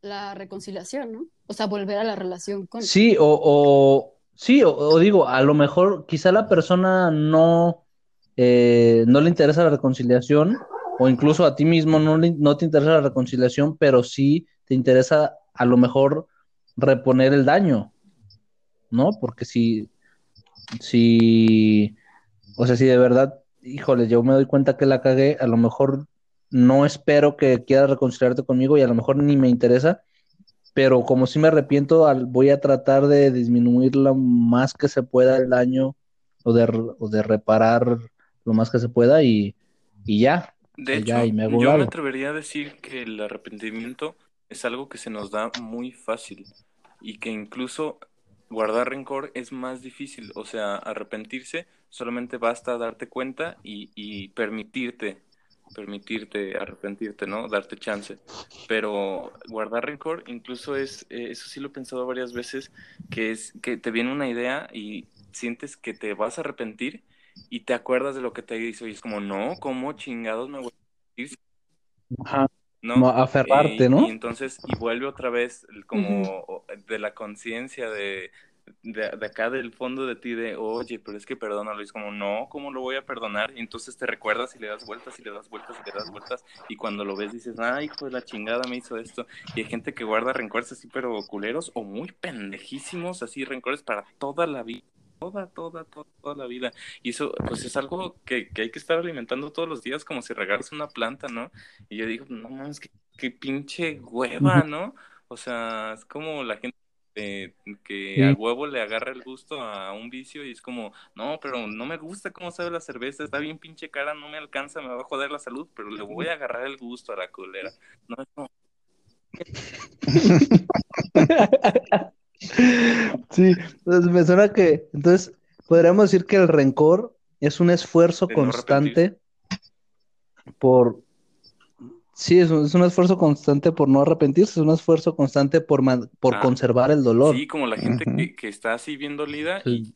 Speaker 4: la reconciliación, ¿no? O sea, volver a la relación con.
Speaker 1: Sí, o, o sí, o, o digo, a lo mejor quizá la persona no, eh, no le interesa la reconciliación, o incluso a ti mismo no, le- no te interesa la reconciliación, pero sí te interesa a lo mejor reponer el daño, ¿no? Porque si, si, o sea, si de verdad, híjole, yo me doy cuenta que la cagué, a lo mejor no espero que quieras reconciliarte conmigo y a lo mejor ni me interesa, pero como si me arrepiento, al- voy a tratar de disminuir lo más que se pueda el daño o de, o de reparar lo más que se pueda y, y ya.
Speaker 2: De
Speaker 1: Pues
Speaker 2: hecho,
Speaker 1: ya, y me hago un
Speaker 2: yo me atrevería a decir que el arrepentimiento es algo que se nos da muy fácil y que incluso guardar rencor es más difícil. O sea, arrepentirse solamente basta darte cuenta y, y permitirte permitirte arrepentirte, ¿no? Darte chance. Pero guardar rencor, incluso es, eh, eso sí lo he pensado varias veces, que es que te viene una idea y sientes que te vas a arrepentir y te acuerdas de lo que te hizo y es como, no, ¿cómo chingados me voy a arrepentir?
Speaker 1: Ajá.
Speaker 2: ¿no?
Speaker 1: Aferrarte,
Speaker 2: Y-
Speaker 1: ¿no?
Speaker 2: Y entonces, y vuelve otra vez como de la conciencia de, de, de acá del fondo de ti de, oye, pero es que perdónalo. Y es como, no, ¿cómo lo voy a perdonar? Y entonces te recuerdas y le das vueltas y le das vueltas y le das vueltas. Y cuando lo ves dices, ay, hijo de la chingada me hizo esto. Y hay gente que guarda rencores así, pero culeros o muy pendejísimos, así, rencores para toda la vida. Toda, toda, toda, toda la vida. Y eso, pues es algo que, que hay que estar alimentando todos los días, como si regaras una planta, ¿no? Y yo digo, no mames, qué, qué pinche hueva, ¿no? O sea, es como la gente que
Speaker 1: Sí.
Speaker 2: al huevo le agarra el gusto a un vicio y es como, no, pero no me gusta cómo sabe la cerveza, está bien pinche cara, no me alcanza, me va a joder la salud, pero le voy a agarrar el gusto a la culera. No, no,
Speaker 1: Sí, entonces me suena que, entonces, podríamos decir que el rencor es un esfuerzo
Speaker 2: De no
Speaker 1: constante por, sí, es un, es un esfuerzo constante por no arrepentirse, es un esfuerzo constante por, man- por
Speaker 2: Ah,
Speaker 1: conservar el dolor.
Speaker 2: Sí, como la gente que, que está así bien dolida y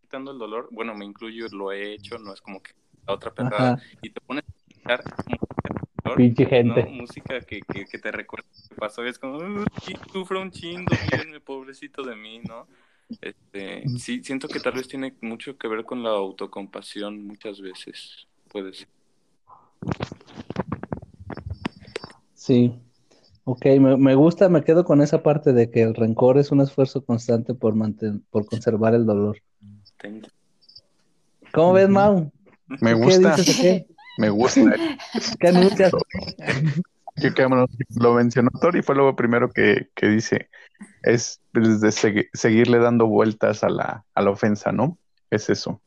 Speaker 2: quitando el dolor, bueno, me incluyo, lo he hecho, no es como que la otra
Speaker 1: Ajá,
Speaker 2: y te pones a escuchar
Speaker 1: pinche
Speaker 2: ¿no?
Speaker 1: gente.
Speaker 2: Música que, que, que te recuerda lo que pasó y es como, "Uy, sufro un chingo, pobrecito de mí, ¿no? Este, sí, siento que tal vez tiene mucho que ver con la autocompasión muchas veces, puede ser.
Speaker 1: Sí. Ok, me, me gusta, me quedo con esa parte de que el rencor es un esfuerzo constante por manten- por conservar el dolor.
Speaker 2: Thank you.
Speaker 1: ¿Cómo ves. Mau?
Speaker 3: Me
Speaker 1: ¿Qué
Speaker 3: gusta,
Speaker 1: dices o qué?
Speaker 3: Me gusta.
Speaker 1: ¿Qué anuncias?
Speaker 3: Lo, mencionó Tori, fue lo primero que, que dice. Es pues, de segui- seguirle dando vueltas a la, a la ofensa, ¿no? Es eso.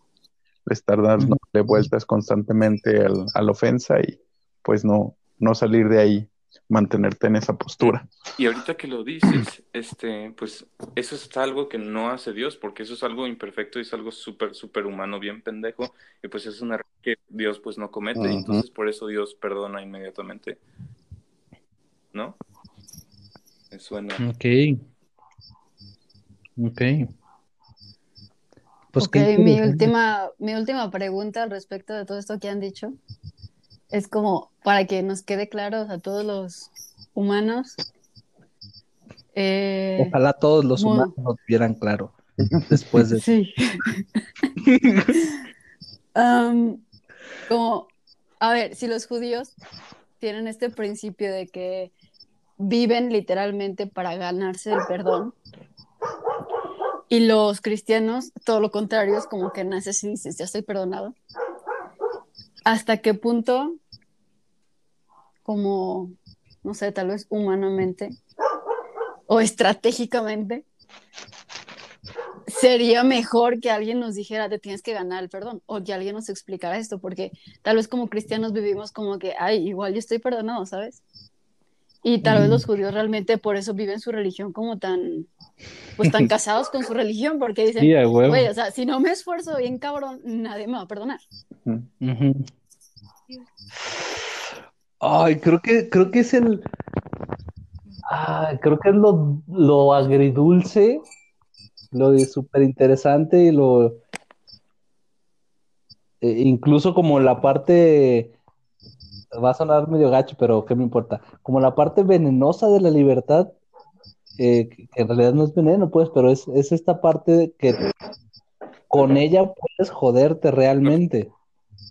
Speaker 3: Estar dándole vueltas constantemente al- a la ofensa y pues no, no salir de ahí, mantenerte en esa postura.
Speaker 2: Y ahorita que lo dices, este, pues eso es algo que no hace Dios, porque eso es algo imperfecto y es algo súper, súper humano, bien pendejo, y pues es un error que Dios pues no comete, y entonces por eso Dios perdona inmediatamente. ¿No? Me suena.
Speaker 1: Ok. Ok. Pues
Speaker 4: Ok, mi última, mi última pregunta al respecto de todo esto que han dicho es como para que nos quede claro a todos los humanos. eh,
Speaker 1: Ojalá todos los humanos lo tuvieran claro después de
Speaker 4: sí. Am, como, a ver, si los judíos tienen este principio de que viven literalmente para ganarse el perdón, y los cristianos, todo lo contrario, es como que naces y dices, ya estoy perdonado. ¿Hasta qué punto, como, no sé, tal vez humanamente o estratégicamente, sería mejor que alguien nos dijera, te tienes que ganar el perdón, o que alguien nos explicara esto, porque tal vez como cristianos vivimos como que, ay, igual yo estoy perdonado, ¿sabes? Y tal vez los judíos realmente por eso viven su religión como tan, pues tan casados con su religión, porque dicen, güey, o sea, si no me esfuerzo bien cabrón, nadie me va a perdonar.
Speaker 3: Ujú.
Speaker 1: Ay, creo que, creo que es el. Ay, creo que es lo, lo agridulce, lo súper interesante y lo. eh, incluso como la parte. Va a sonar medio gacho, pero ¿qué me importa? Como la parte venenosa de la libertad, eh, que en realidad no es veneno, pues, pero es, es esta parte que con ella puedes joderte realmente.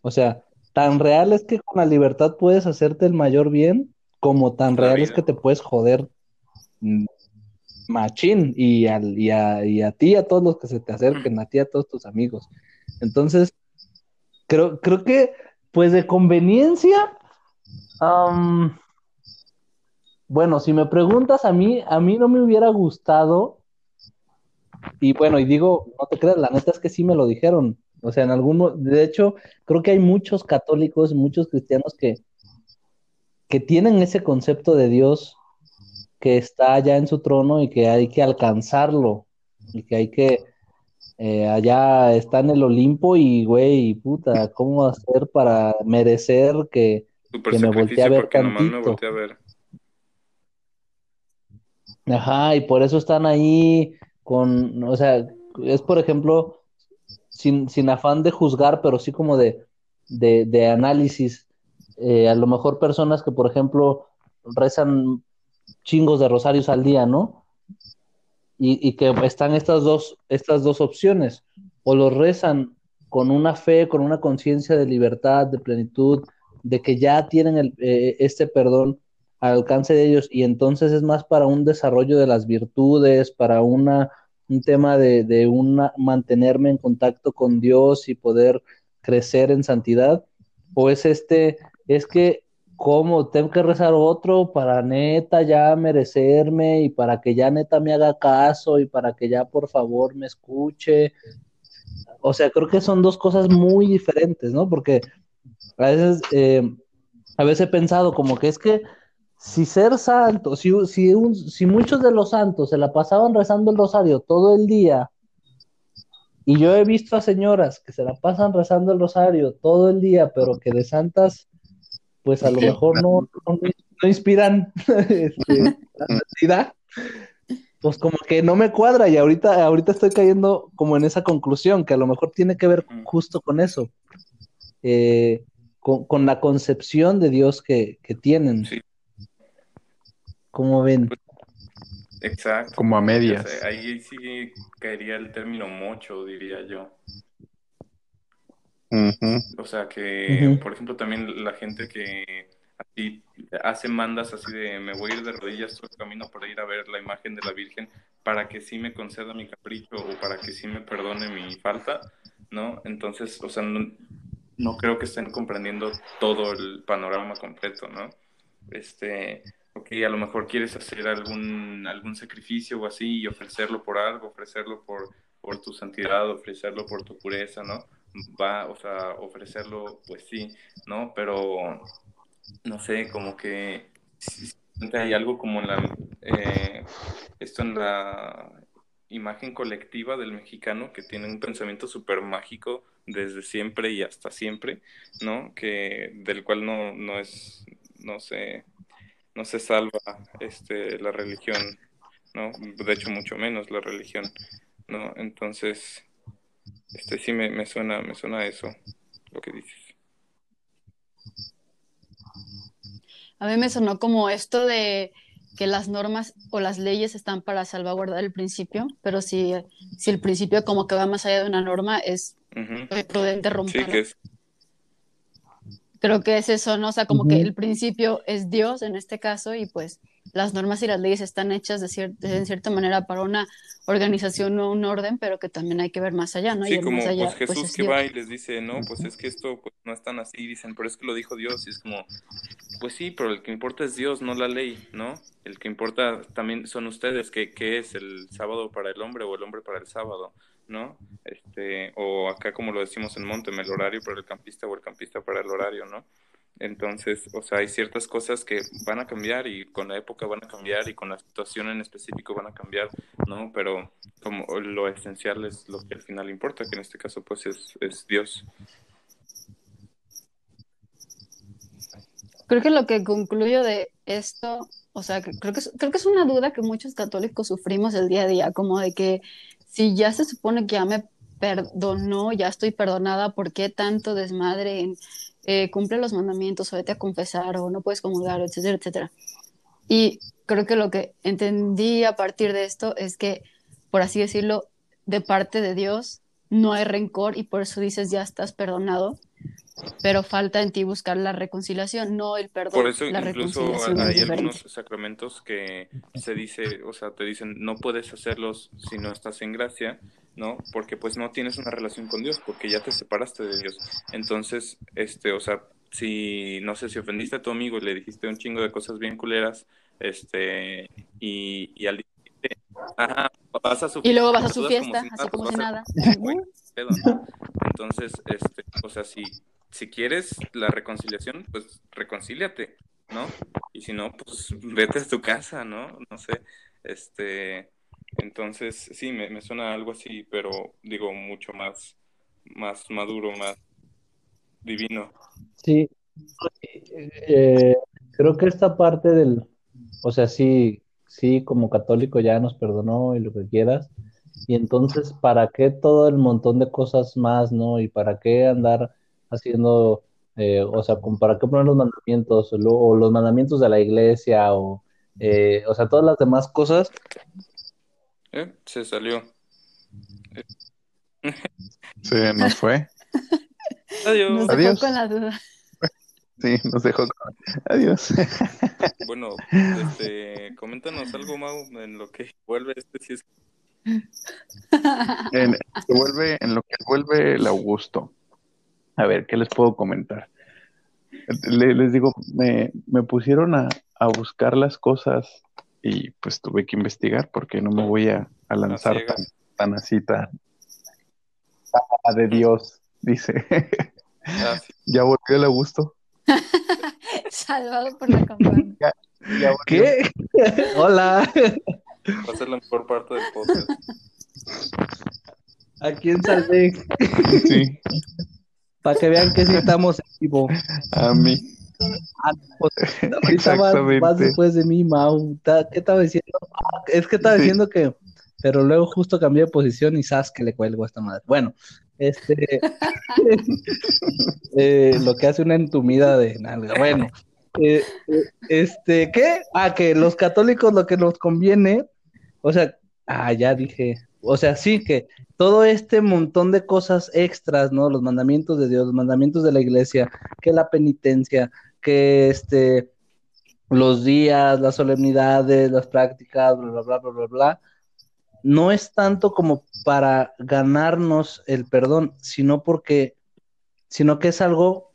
Speaker 1: O sea, tan real es que con la libertad puedes hacerte el mayor bien, como tan real es que te puedes joder mm, machín y, al- y a, y a ti, a todos los que se te acerquen, a ti, a todos tus amigos. Entonces, creo, creo que, pues de conveniencia, bueno, si me preguntas a mí, a mí no me hubiera gustado, y bueno, y digo, no te creas, la neta es que sí me lo dijeron. O sea, en alguno, de hecho, creo que hay muchos católicos, muchos cristianos que, que tienen ese concepto de Dios que está allá en su trono y que hay que alcanzarlo y que hay que eh, allá está en el Olimpo y, güey, puta, ¿cómo hacer para merecer que, que me voltee a ver
Speaker 2: me
Speaker 1: tantito?
Speaker 2: a ver.
Speaker 1: Ajá, y por eso están ahí con, o sea, es por ejemplo, sin, sin afán de juzgar, pero sí como de, de, análisis. Eh, a lo mejor personas que, por ejemplo, rezan chingos de rosarios al día, ¿no? Y, y que están estas dos, estas dos opciones. O los rezan con una fe, con una conciencia de libertad, de plenitud, de que ya tienen el, eh, este perdón al alcance de ellos y entonces es más para un desarrollo de las virtudes, para una, un tema de, de una, mantenerme en contacto con Dios y poder crecer en santidad, o es este, es que como tengo que rezar otro para neta ya merecerme y para que ya neta me haga caso y para que ya por favor me escuche. O sea, creo que son dos cosas muy diferentes, ¿no? Porque a veces, eh, a veces he pensado como que es que si ser santo, si, si, un, si muchos de los santos se la pasaban rezando el rosario todo el día, y yo he visto a señoras que se la pasan rezando el rosario todo el día, pero que de santas, pues a lo mejor no, no, no inspiran este, la santidad, pues como que no me cuadra y ahorita, ahorita estoy cayendo como en esa conclusión, que a lo mejor tiene que ver justo con eso, eh, con, con la concepción de Dios que, que tienen.
Speaker 2: Sí.
Speaker 1: ¿Cómo ven?
Speaker 2: Exacto.
Speaker 3: Como a medias.
Speaker 2: ahí sí caería el término mocho, diría yo. O sea que, por ejemplo, también la gente que así hace mandas así de me voy a ir de rodillas todo el camino para ir a ver la imagen de la Virgen para que sí me conceda mi capricho o para que sí me perdone mi falta, ¿no? Entonces, o sea, no, no creo que estén comprendiendo todo el panorama completo, ¿no? Este, ok, a lo mejor quieres hacer algún, algún sacrificio o así y ofrecerlo por algo, ofrecerlo por, por tu santidad, ofrecerlo por tu pureza, ¿no? Va, o sea, ofrecerlo, pues sí, ¿no? Pero, no sé, como que hay algo como en la, eh, esto en la imagen colectiva del mexicano que tiene un pensamiento súper mágico desde siempre y hasta siempre, ¿no? Que del cual no, no es, no sé, no se salva este, la religión, ¿no? De hecho, mucho menos la religión, ¿no? Entonces, este sí me, me suena, me suena a eso, lo que dices.
Speaker 4: A mí me sonó como esto de que las normas o las leyes están para salvaguardar el principio, pero si, si el principio como que va más allá de una norma, es
Speaker 2: Ujú.
Speaker 4: prudente
Speaker 2: Sí,
Speaker 4: romperlo.
Speaker 2: que es,
Speaker 4: Creo que es eso, ¿no? O sea, como que el principio es Dios en este caso y pues las normas y las leyes están hechas de, cier- de cierta manera para una organización o un orden, pero que también hay que ver más allá, ¿no? y
Speaker 2: Sí, como
Speaker 4: más allá,
Speaker 2: pues
Speaker 4: pues
Speaker 2: Jesús
Speaker 4: es
Speaker 2: que
Speaker 4: Dios.
Speaker 2: va y les dice, no, pues es que esto pues, no es tan así, y dicen, pero es que lo dijo Dios, y es como, pues sí, pero el que importa es Dios, no la ley, ¿no? El que importa también son ustedes, que, que es el sábado para el hombre o el hombre para el sábado, ¿no? Este, o acá como lo decimos en Montem, el horario para el campista o el campista para el horario, ¿no? Entonces, o sea, hay ciertas cosas que van a cambiar y con la época van a cambiar y con la situación en específico van a cambiar, ¿no? Pero como lo esencial es lo que al final importa, que en este caso pues es, es Dios.
Speaker 4: Creo que lo que concluyo de esto, o sea, creo que creo que es una duda que muchos católicos sufrimos el día a día, como de que si ya se supone que ya me perdonó, ya estoy perdonada, ¿por qué tanto desmadre en eh, cumple los mandamientos o vete a confesar o no puedes comulgar, etcétera, etcétera? Y creo que lo que entendí a partir de esto es que, por así decirlo, de parte de Dios no hay rencor y por eso dices ya estás perdonado, pero falta en ti buscar la reconciliación, no el perdón.
Speaker 2: Por eso
Speaker 4: la
Speaker 2: incluso
Speaker 4: es
Speaker 2: hay algunos sacramentos que se dice, o sea, te dicen no puedes hacerlos si no estás en gracia, ¿no? Porque pues no tienes una relación con Dios, porque ya te separaste de Dios. Entonces, este, o sea, si, no sé, si ofendiste a tu amigo y le dijiste un chingo de cosas bien culeras, este, y, y al ajá, vas a su
Speaker 4: Y luego vas a su fiesta,
Speaker 2: si
Speaker 4: así como si
Speaker 2: vas a-
Speaker 4: nada.
Speaker 2: Pedo, ¿no? Entonces, este, o sea, si, si quieres la reconciliación, pues reconcíliate, ¿no? Y si no, pues vete a tu casa, ¿no? No sé, este, Entonces, sí, me, me suena algo así, pero digo, mucho más, más maduro, más divino.
Speaker 1: Sí, eh, creo que esta parte del, o sea, sí, sí, como católico ya nos perdonó y lo que quieras, y entonces, ¿para qué todo el montón de cosas más, no? Y para qué andar haciendo, eh, o sea, como para qué poner los mandamientos o, lo- o los mandamientos de la iglesia o, eh, o sea, todas las demás cosas.
Speaker 2: ¿Eh? Se salió.
Speaker 3: Se nos fue.
Speaker 2: Adiós.
Speaker 4: Nos dejó
Speaker 3: Adiós.
Speaker 4: con la duda.
Speaker 3: Sí, nos dejó. con- Adiós.
Speaker 2: Bueno, este, coméntanos algo, Mau, en lo que vuelve este, si es
Speaker 3: En, se vuelve, en lo que vuelve el Augusto. A ver, ¿qué les puedo comentar? Le- les digo, me, me pusieron a, a buscar las cosas y pues tuve que investigar porque no me voy a, a lanzar tan, tan así, tan ah, de Dios, dice.
Speaker 2: Ah, sí.
Speaker 3: ya volvió el Augusto.
Speaker 4: Salvado por la campana.
Speaker 3: Ya.
Speaker 1: ¿Qué? Hola,
Speaker 2: Va a ser la mejor parte del podcast.
Speaker 1: ¿a quién salvé?
Speaker 3: Sí,
Speaker 1: Para que vean que sí estamos en vivo.
Speaker 3: a mí.
Speaker 1: Ah, pues, ahorita vas, después de mí, Mau. ¿Qué estaba diciendo? Ah, Es que estaba
Speaker 3: Sí.
Speaker 1: diciendo que, pero luego justo cambié de posición y sas que le cuelgo a esta madre. Bueno, este, eh, lo que hace una entumida de nalga. Bueno, eh, eh, este, ¿qué? Ah, que los católicos lo que nos conviene, o sea, ah, ya dije, o sea, sí que todo este montón de cosas extras, ¿no? Los mandamientos de Dios, los mandamientos de la iglesia, que la penitencia, que este, los días, las solemnidades, las prácticas, bla, bla, bla, bla, bla, bla, no es tanto como para ganarnos el perdón, sino porque, sino que es algo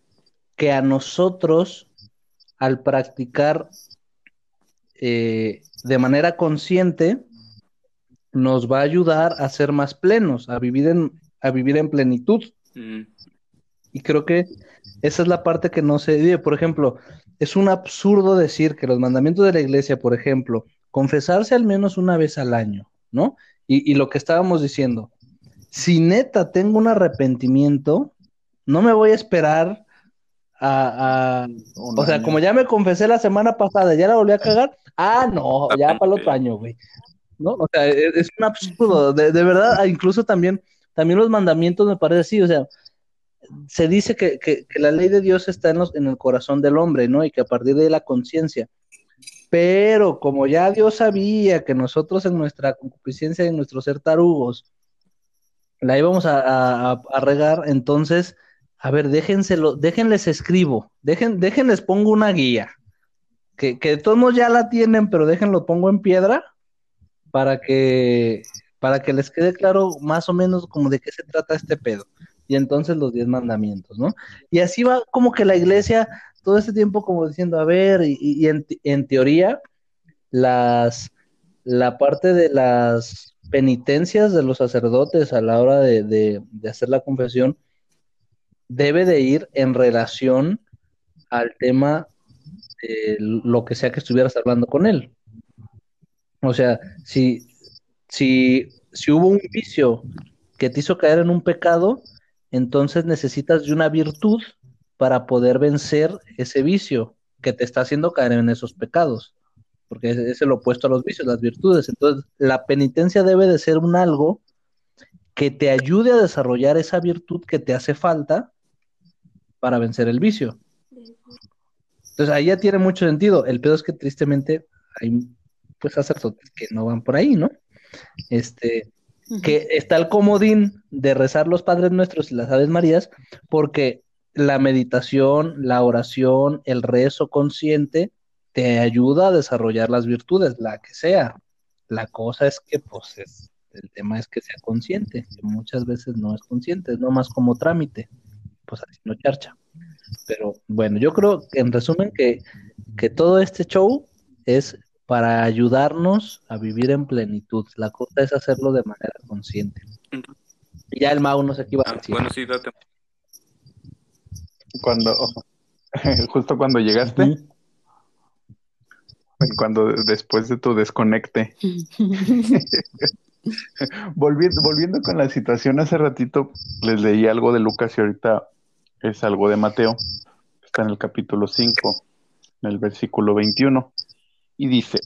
Speaker 1: que a nosotros, al practicar eh, de manera consciente, nos va a ayudar a ser más plenos, a vivir en, a vivir en plenitud.
Speaker 2: Mm,
Speaker 1: Y creo que esa es la parte que no se vive. Por ejemplo, es un absurdo decir que los mandamientos de la iglesia, por ejemplo, confesarse al menos una vez al año, ¿no? Y, y lo que estábamos diciendo, si neta tengo un arrepentimiento, no me voy a esperar a, o sea,
Speaker 3: año.
Speaker 1: como ya me confesé la semana pasada, ya la volví a cagar, ah, no, ya para el otro año, güey. ¿No? O sea, es, es un absurdo, de, de verdad, incluso también, también los mandamientos me parece así, o sea, se dice que, que- la ley de Dios está en, los- en el corazón del hombre, ¿no? Y que a partir de la conciencia. Pero como ya Dios sabía que nosotros en nuestra concupiscencia en nuestro ser tarugos la íbamos a, a- regar, entonces, a ver, déjenselo, déjenles escribo, dejen, déjenles pongo una guía, que, que todos ya la tienen, pero déjenlo pongo en piedra para que, para que les quede claro más o menos como de qué se trata este pedo. Y entonces los diez mandamientos, ¿no? Y así va como que la iglesia todo este tiempo como diciendo, a ver, y, en teoría, las, la parte de las penitencias de los sacerdotes a la hora de, de- de hacer la confesión debe de ir en relación al tema de lo que sea que estuvieras hablando con él. O sea, si, si, si hubo un vicio que te hizo caer en un pecado, entonces necesitas de una virtud para poder vencer ese vicio que te está haciendo caer en esos pecados, porque es, es el opuesto a los vicios, las virtudes. Entonces, la penitencia debe de ser un algo que te ayude a desarrollar esa virtud que te hace falta para vencer el vicio. Entonces, ahí ya tiene mucho sentido. El pedo es que tristemente hay pues sacerdotes que no van por ahí, ¿no? Este, que está el comodín de rezar los Padres Nuestros y las Aves Marías, porque la meditación, la oración, el rezo consciente te ayuda a desarrollar las virtudes, la que sea. La cosa es que, pues, es- el tema es que sea consciente, que muchas veces no es consciente, es nomás como trámite, pues así no charcha. Pero bueno, yo creo que en resumen que, que todo este show es para ayudarnos a vivir en plenitud. La cosa es hacerlo de manera consciente. Y ya el mago no sé qué iba a
Speaker 2: Ah,
Speaker 1: decir.
Speaker 2: bueno, sí, date.
Speaker 3: Cuando, justo cuando llegaste. Cuando después de tu desconecte. volviendo, volviendo con la situación, hace ratito les leí algo de Lucas y ahorita es algo de Mateo. Está en el capítulo 5, en el versículo 21. Y dice,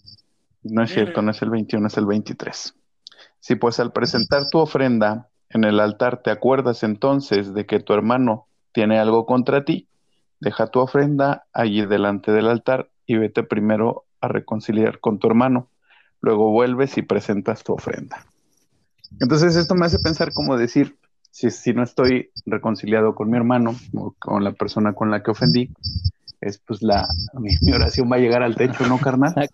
Speaker 3: no es cierto, no es el 21, es el 23. Si pues al presentar tu ofrenda en el altar te acuerdas entonces de que tu hermano tiene algo contra ti, deja tu ofrenda allí delante del altar y vete primero a reconciliar con tu hermano. Luego vuelves y presentas tu ofrenda. Entonces esto me hace pensar como decir, si, si no estoy reconciliado con mi hermano o con la persona con la que ofendí, es pues la, mi, oración va a llegar al techo, ¿no, carnal?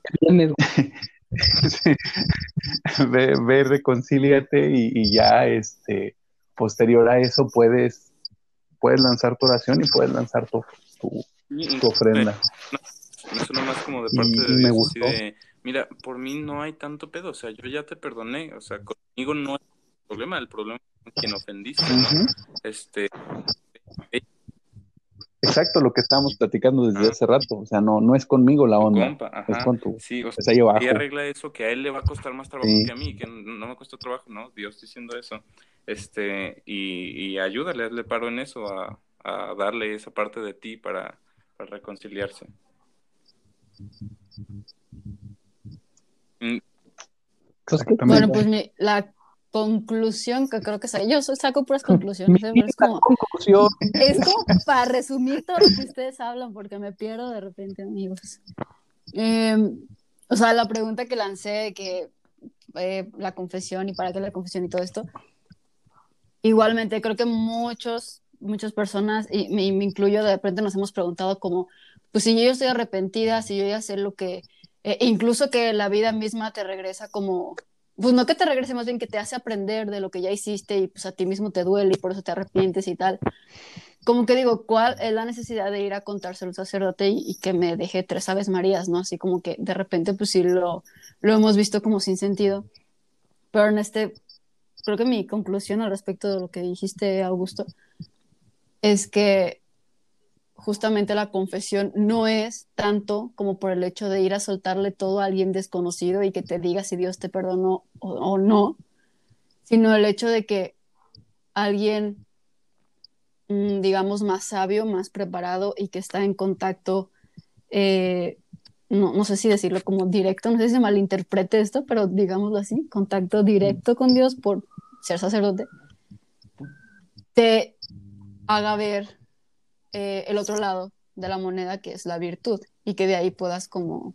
Speaker 3: ve, ve, reconcíliate y, ya, este, posterior a eso puedes, puedes lanzar tu oración y puedes lanzar tu, tu, ofrenda.
Speaker 2: No, eso nomás como de parte de me gustó. mira, por mí no hay tanto pedo, o sea, yo ya te perdoné, o sea, conmigo no hay problema, el problema es con quien ofendiste, Este,
Speaker 3: Exacto, lo que estábamos platicando desde hace rato. O sea, no, no es conmigo la onda. Es con tu.
Speaker 2: Sí, o sea, y arregla eso que a él le va a costar más trabajo que a mí, que no me costó trabajo, ¿no? Dios diciendo eso. Este, y, y ayúdale, hazle paro en eso, a, a, darle esa parte de ti para, para reconciliarse.
Speaker 4: Mm. Bueno, pues mi, la conclusión que creo que yo saco puras conclusiones. ¿eh? Es, como, es como para resumir todo lo que ustedes hablan, porque me pierdo de repente, amigos. Em, o sea, la pregunta que lancé de que eh, la confesión y para qué la confesión y todo esto, igualmente creo que muchos, muchas personas, y me, me incluyo, de repente nos hemos preguntado como, pues si yo estoy arrepentida, si yo ya sé lo que, eh, incluso que la vida misma te regresa como pues no que te regrese, más bien que te hace aprender de lo que ya hiciste y pues a ti mismo te duele y por eso te arrepientes y tal. Como que digo, ¿cuál es la necesidad de ir a contárselo al sacerdote y, que me deje tres aves marías, no? Así como que de repente pues sí lo, lo hemos visto como sin sentido. Pero en este, creo que mi conclusión al respecto de lo que dijiste, Augusto, es que justamente la confesión no es tanto como por el hecho de ir a soltarle todo a alguien desconocido y que te diga si Dios te perdonó o, no, sino el hecho de que alguien, mm, digamos, más sabio, más preparado y que está en contacto, eh, no, no, sé si decirlo como directo, no sé si se malinterprete esto, pero digámoslo así, contacto directo con Dios por ser sacerdote, te haga ver eh, el otro lado de la moneda, que es la virtud, y que de ahí puedas como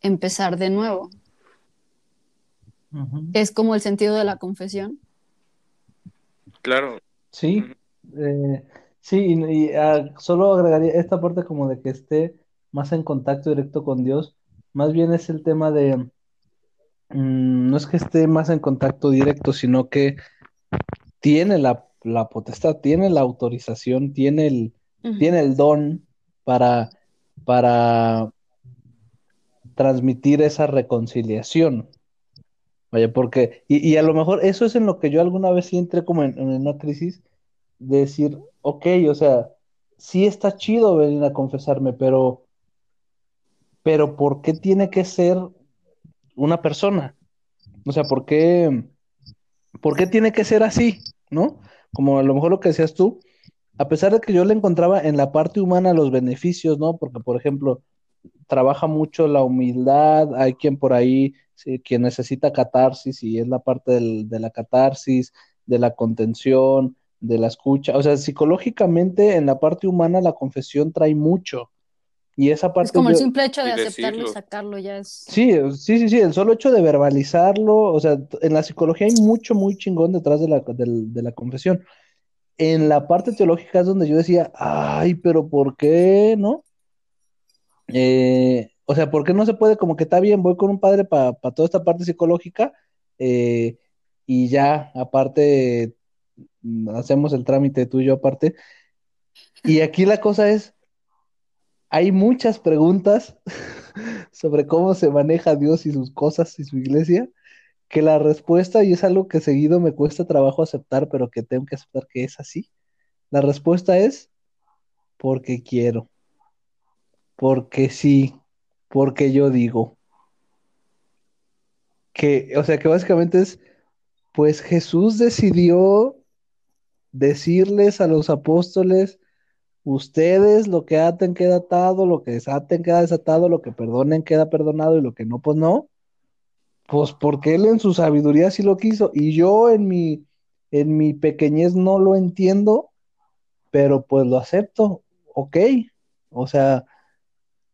Speaker 4: empezar de nuevo. Es como el sentido de la confesión.
Speaker 2: Claro.
Speaker 1: Sí, eh, sí, y, ah, solo agregaría esta parte como de que esté más en contacto directo con Dios, más bien es el tema de, mm, no es que esté más en contacto directo, sino que tiene la la potestad, tiene la autorización, tiene el, tiene el don para, para transmitir esa reconciliación. Vaya, porque, y, a lo mejor eso es en lo que yo alguna vez sí entré como en, una crisis, de decir, ok, o sea, sí está chido venir a confesarme, pero, pero ¿por qué tiene que ser una persona? O sea, ¿por qué, ¿por qué tiene que ser así? ¿No? Como a lo mejor lo que decías tú, a pesar de que yo le encontraba en la parte humana los beneficios, ¿no? Porque, por ejemplo, trabaja mucho la humildad, hay quien por ahí, quien necesita catarsis y es la parte de la catarsis, de la contención, de la escucha, o sea, psicológicamente en la parte humana la confesión trae mucho. Y esa parte. Es
Speaker 4: como el simple hecho de aceptarlo y sacarlo ya es.
Speaker 1: Sí, sí, sí, sí. El solo hecho de verbalizarlo. O sea, en la psicología hay mucho, muy chingón detrás de la, de, la confesión. En la parte teológica es donde yo decía, ay, pero ¿por qué no? Eh, o sea, ¿por qué no se puede? Como que está bien, voy con un padre para toda esta parte psicológica eh, y ya, aparte, mm, hacemos el trámite tú y yo aparte. Y aquí la cosa es, hay muchas preguntas sobre cómo se maneja Dios y sus cosas y su iglesia, que la respuesta, y es algo que seguido me cuesta trabajo aceptar, pero que tengo que aceptar que es así, la respuesta es porque quiero, porque sí, porque yo digo que, o sea, que básicamente es, pues Jesús decidió decirles a los apóstoles, ustedes lo que aten queda atado, lo que desaten queda desatado, lo que perdonen queda perdonado y lo que no, pues no. Pues porque él en su sabiduría sí lo quiso y yo en mi en mi pequeñez no lo entiendo, pero pues lo acepto, ok. O sea,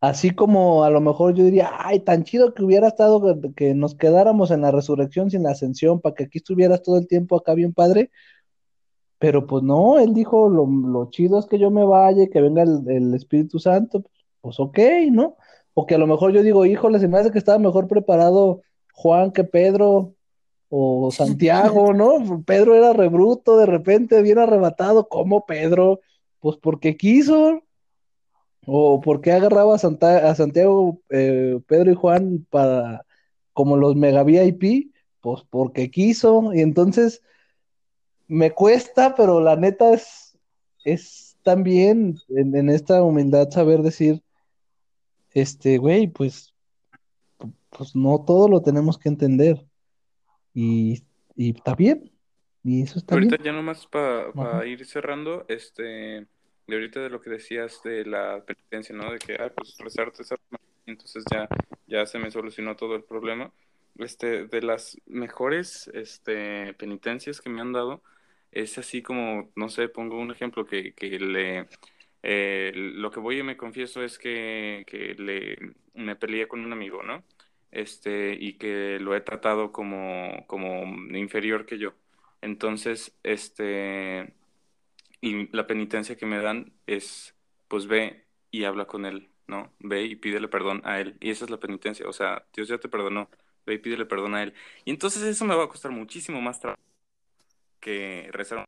Speaker 1: así como a lo mejor yo diría, ay, tan chido que hubiera estado que, nos quedáramos en la resurrección sin la ascensión, para que aquí estuvieras todo el tiempo acá bien padre. Pero pues no, él dijo, lo, chido es que yo me vaya que venga el, Espíritu Santo, pues ok, ¿no? O que a lo mejor yo digo, híjole, se me hace que estaba mejor preparado Juan que Pedro, o Santiago, ¿no? Pedro era rebruto, de repente bien arrebatado, ¿cómo Pedro? Pues porque quiso, o porque agarraba a, a Santiago, eh, Pedro y Juan para como los mega VIP, pues porque quiso, y entonces me cuesta, pero la neta es, es también en, en esta humildad saber decir, este, güey, pues, pues no todo lo tenemos que entender. Y, está bien. Y eso está
Speaker 2: ahorita
Speaker 1: bien.
Speaker 2: ya nomás para ir cerrando, este, de ahorita de lo que decías de la penitencia, ¿no? De que, ah, pues rezarte esa entonces ya, ya se me solucionó todo el problema. Este, de las mejores este, penitencias que me han dado, es así como, no sé, pongo un ejemplo que, que le, eh, lo que voy y me confieso es que, que le, me peleé con un amigo, ¿no? este, y que lo he tratado como, como inferior que yo. Entonces, este, y la penitencia que me dan es, pues ve y habla con él, ¿no? Ve y pídele perdón a él. Y esa es la penitencia, o sea, Dios ya te perdonó, ve y pídele perdón a él. Y entonces eso me va a costar muchísimo más trabajo que rezar.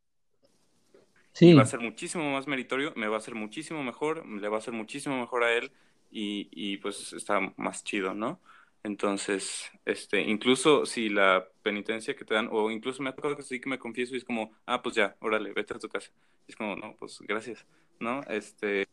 Speaker 2: Sí. va a ser muchísimo más meritorio, me va a ser muchísimo mejor, le va a ser muchísimo mejor a él y, y pues está más chido, ¿no? Entonces, este, incluso si la penitencia que te dan, o incluso me ha tocado que sí que me confieso y es como, ah, pues ya, órale, vete a tu casa. Y es como, no, pues gracias, ¿no? Este,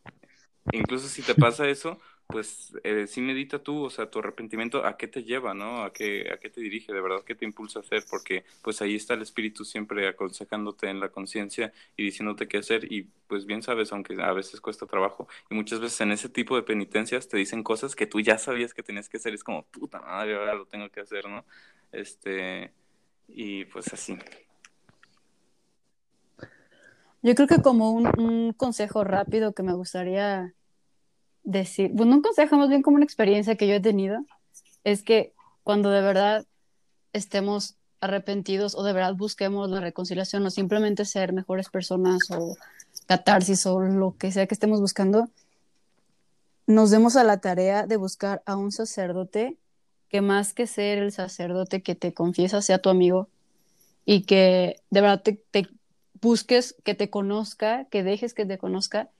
Speaker 2: incluso si te pasa eso, pues eh, sí medita tú, o sea, tu arrepentimiento, ¿a qué te lleva, no? ¿A qué, ¿A qué te dirige, de verdad? ¿Qué te impulsa a hacer? Porque pues ahí está el Espíritu siempre aconsejándote en la conciencia y diciéndote qué hacer y pues bien sabes, aunque a veces cuesta trabajo. Y muchas veces en ese tipo de penitencias te dicen cosas que tú ya sabías que tenías que hacer, es como, puta madre, ahora lo tengo que hacer, ¿no? Este, y pues así.
Speaker 4: Yo creo que como un consejo rápido que me gustaría decir, bueno, un consejo más bien como una experiencia que yo he tenido, es que cuando de verdad estemos arrepentidos o de verdad busquemos la reconciliación o simplemente ser mejores personas o catarsis o lo que sea que estemos buscando, nos demos a la tarea de buscar a un sacerdote que más que ser el sacerdote que te confiesa sea tu amigo y que de verdad te, te busques que te conozca, que dejes que te conozca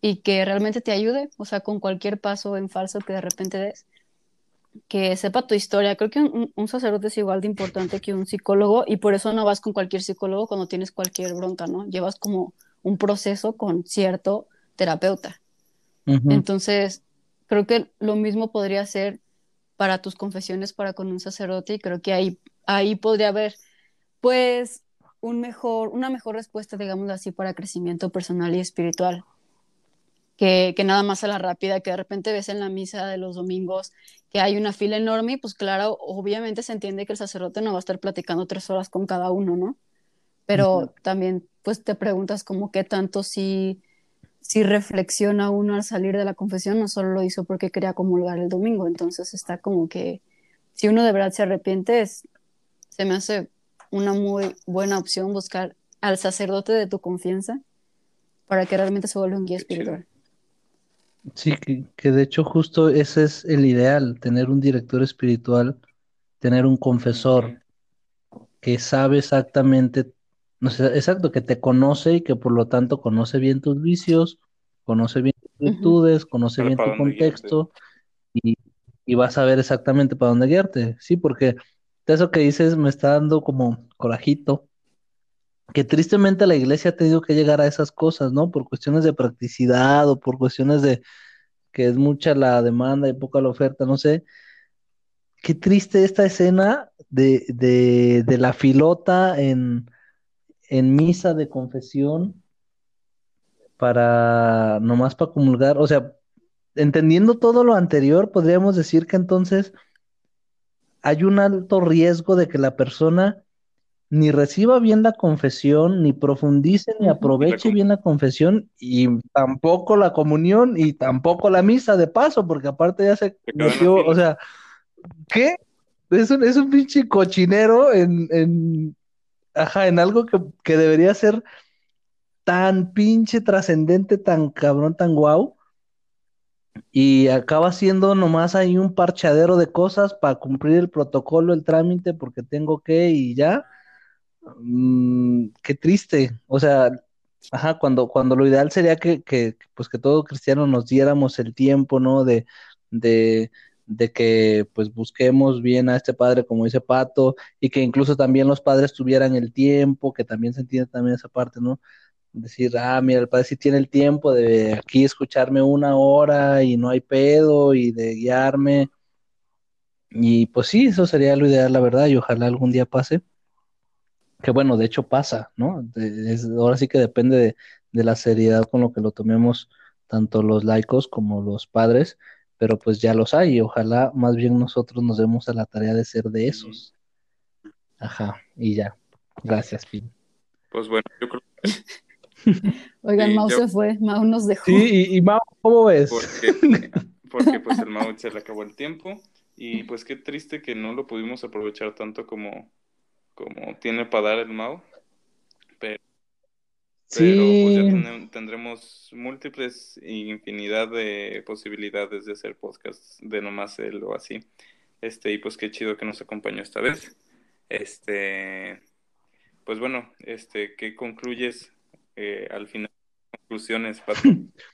Speaker 4: y que realmente te ayude, o sea, con cualquier paso en falso que de repente des, que sepa tu historia. Creo que un, sacerdote es igual de importante que un psicólogo y por eso no vas con cualquier psicólogo cuando tienes cualquier bronca, ¿no? Llevas como un proceso con cierto terapeuta. Entonces, creo que lo mismo podría ser para tus confesiones para con un sacerdote y creo que ahí, ahí podría haber, pues, un mejor, una mejor respuesta, digámoslo así, para crecimiento personal y espiritual que, nada más a la rápida, que de repente ves en la misa de los domingos que hay una fila enorme y pues claro, obviamente se entiende que el sacerdote no va a estar platicando tres horas con cada uno, ¿no? Pero también pues te preguntas como qué tanto si, si reflexiona uno al salir de la confesión, no solo lo hizo porque quería comulgar el domingo, entonces está como que si uno de verdad se arrepiente, se me hace una muy buena opción buscar al sacerdote de tu confianza para que realmente se vuelva un guía espiritual.
Speaker 1: Sí, que, de hecho justo ese es el ideal, tener un director espiritual, tener un confesor que sabe exactamente, no sé, exacto, que te conoce y que por lo tanto conoce bien tus vicios, conoce bien tus virtudes, conoce bien tu contexto y, y, vas a ver exactamente para dónde guiarte, sí, porque eso que dices me está dando como corajito, que tristemente la iglesia ha tenido que llegar a esas cosas, ¿no? Por cuestiones de practicidad o por cuestiones de, que es mucha la demanda y poca la oferta, no sé. Qué triste esta escena de, de, la filota en, en misa de confesión para nomás para comulgar, o sea, entendiendo todo lo anterior, podríamos decir que entonces hay un alto riesgo de que la persona ni reciba bien la confesión, ni profundice, ni aproveche bien la confesión, y tampoco la comunión, y tampoco la misa de paso, porque aparte ya se metió, o sea, ¿qué? Es un, es un pinche cochinero en, en, ajá, en algo que, que debería ser tan pinche trascendente, tan cabrón, tan guau, y acaba siendo nomás ahí un parchadero de cosas para cumplir el protocolo, el trámite, porque tengo que y ya. Mm, qué triste. O sea, ajá, cuando, cuando lo ideal sería que, que, pues que todo cristiano nos diéramos el tiempo, ¿no? De, de, de que pues busquemos bien a este padre, como dice Pato, y que incluso también los padres tuvieran el tiempo, que también se entiende también esa parte, ¿no? decir, ah, mira, el padre sí tiene el tiempo de aquí escucharme una hora y no hay pedo y de guiarme. Y pues sí, eso sería lo ideal, la verdad, y ojalá algún día pase. Que bueno, de hecho pasa, ¿no? ahora sí que depende de, de, la seriedad con lo que lo tomemos tanto los laicos como los padres, pero pues ya los hay y ojalá más bien nosotros nos demos a la tarea de ser de esos. Ajá, y ya. Gracias, Pin.
Speaker 2: Pues bueno, yo creo que
Speaker 4: Oigan, Mau se fue, Mau nos dejó.
Speaker 1: Sí, y, Mau, ¿cómo ves?
Speaker 2: Porque, porque pues el Mau se le acabó el tiempo y pues qué triste que no lo pudimos aprovechar tanto como, como tiene para dar el Mau. Pero, sí. pues ya tendremos múltiples infinidad de posibilidades de hacer podcasts de nomás él o así. Este, y pues qué chido que nos acompañó esta vez. Este, pues bueno, este, ¿qué concluyes eh, al final, conclusiones, Pato.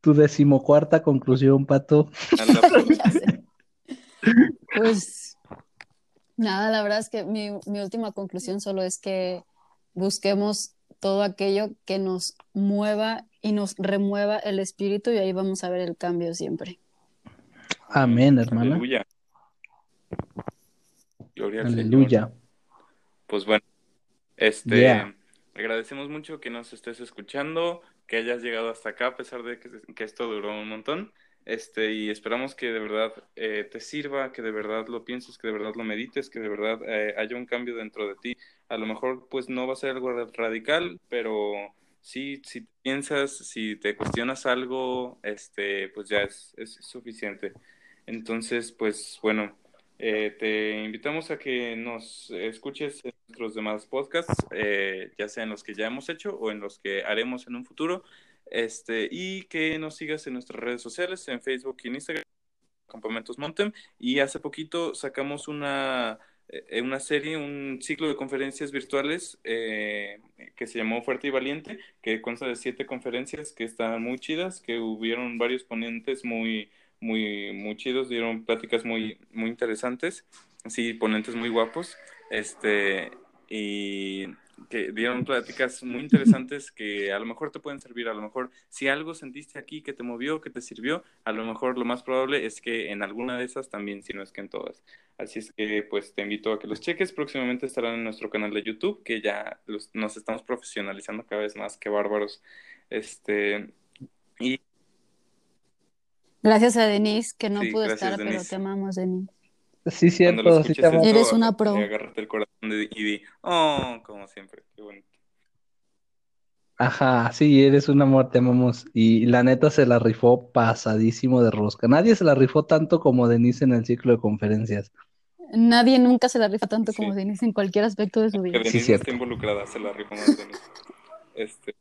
Speaker 1: Tu decimocuarta conclusión, Pato.
Speaker 4: pues nada, la verdad es que mi, mi última conclusión solo es que busquemos todo aquello que nos mueva y nos remueva el espíritu y ahí vamos a ver el cambio siempre.
Speaker 1: Amén, hermana.
Speaker 2: Aleluya.
Speaker 1: Gloria al Aleluya.
Speaker 2: Pues bueno, este, Agradecemos mucho que nos estés escuchando, que hayas llegado hasta acá, a pesar de que, esto duró un montón. Este, y esperamos que de verdad eh, te sirva, que de verdad lo pienses, que de verdad lo medites, que de verdad eh, haya un cambio dentro de ti. A lo mejor pues no va a ser algo radical, pero sí, si piensas, si te cuestionas algo, este, pues ya es, es suficiente. Entonces, pues bueno, eh, te invitamos a que nos escuches en nuestros demás podcasts, eh, ya sea en los que ya hemos hecho o en los que haremos en un futuro, este, y que nos sigas en nuestras redes sociales, en Facebook y en Instagram, Campamentos Montem, y hace poquito sacamos una, eh, una serie, un ciclo de conferencias virtuales que se llamó Fuerte y Valiente, que consta de siete conferencias que están muy chidas, que hubieron varios ponentes muy muy, muy chidos, dieron pláticas muy, muy interesantes, sí, ponentes muy guapos, este, y que dieron pláticas muy interesantes que a lo mejor te pueden servir, a lo mejor si algo sentiste aquí que te movió, que te sirvió, a lo mejor lo más probable es que en alguna de esas también, si no es que en todas. Así es que pues te invito a que los cheques, próximamente estarán en nuestro canal de YouTube, que ya nos estamos profesionalizando cada vez más, que bárbaros. Este, y
Speaker 4: Gracias a Denise, que no pudo estar, pero te amamos, Denise.
Speaker 1: Sí, cierto, sí te
Speaker 4: Eres una pro.
Speaker 2: Agárrate el corazón y di, oh, como siempre, qué bonito.
Speaker 1: Ajá, sí, eres un amor, te amamos. Y la neta se la rifó pasadísimo de rosca. Nadie se la rifó tanto como Denise en el ciclo de conferencias.
Speaker 4: Nadie nunca se la rifa tanto como Denise en cualquier aspecto de su vida.
Speaker 2: Que Denise está involucrada, se la rifa más Denise. Este.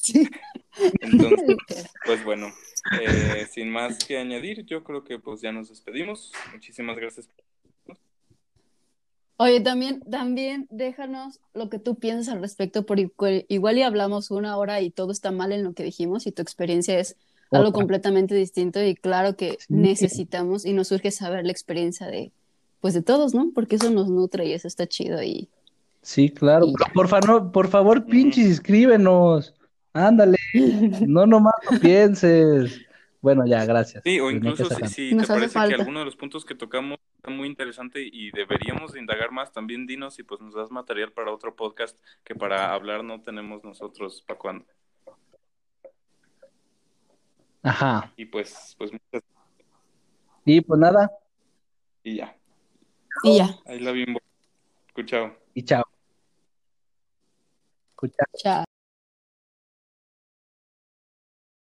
Speaker 4: Sí.
Speaker 2: Entonces, pues bueno, eh, sin más que añadir, yo creo que pues ya nos despedimos. Muchísimas gracias.
Speaker 4: Oye, también, también déjanos lo que tú piensas al respecto, porque igual, y hablamos una hora y todo está mal en lo que dijimos y tu experiencia es algo completamente distinto y claro que necesitamos y nos surge saber la experiencia de, pues de todos, ¿no? Porque eso nos nutre y eso está chido y...
Speaker 1: Sí, claro. por, favor, por favor, pinches, escríbenos. Ándale, no nomás lo pienses. Bueno, ya, gracias.
Speaker 2: Sí, o incluso si, te parece
Speaker 4: falta.
Speaker 2: que alguno de los puntos que tocamos está muy interesante y deberíamos de indagar más, también dinos y pues nos das material para otro podcast que para hablar no tenemos nosotros para cuando.
Speaker 1: Ajá.
Speaker 2: Y pues, pues muchas
Speaker 1: Y pues nada,
Speaker 2: y ya.
Speaker 4: Y ya.
Speaker 2: Ahí la bimbo. Escuchao.
Speaker 1: y chao.
Speaker 4: Chao.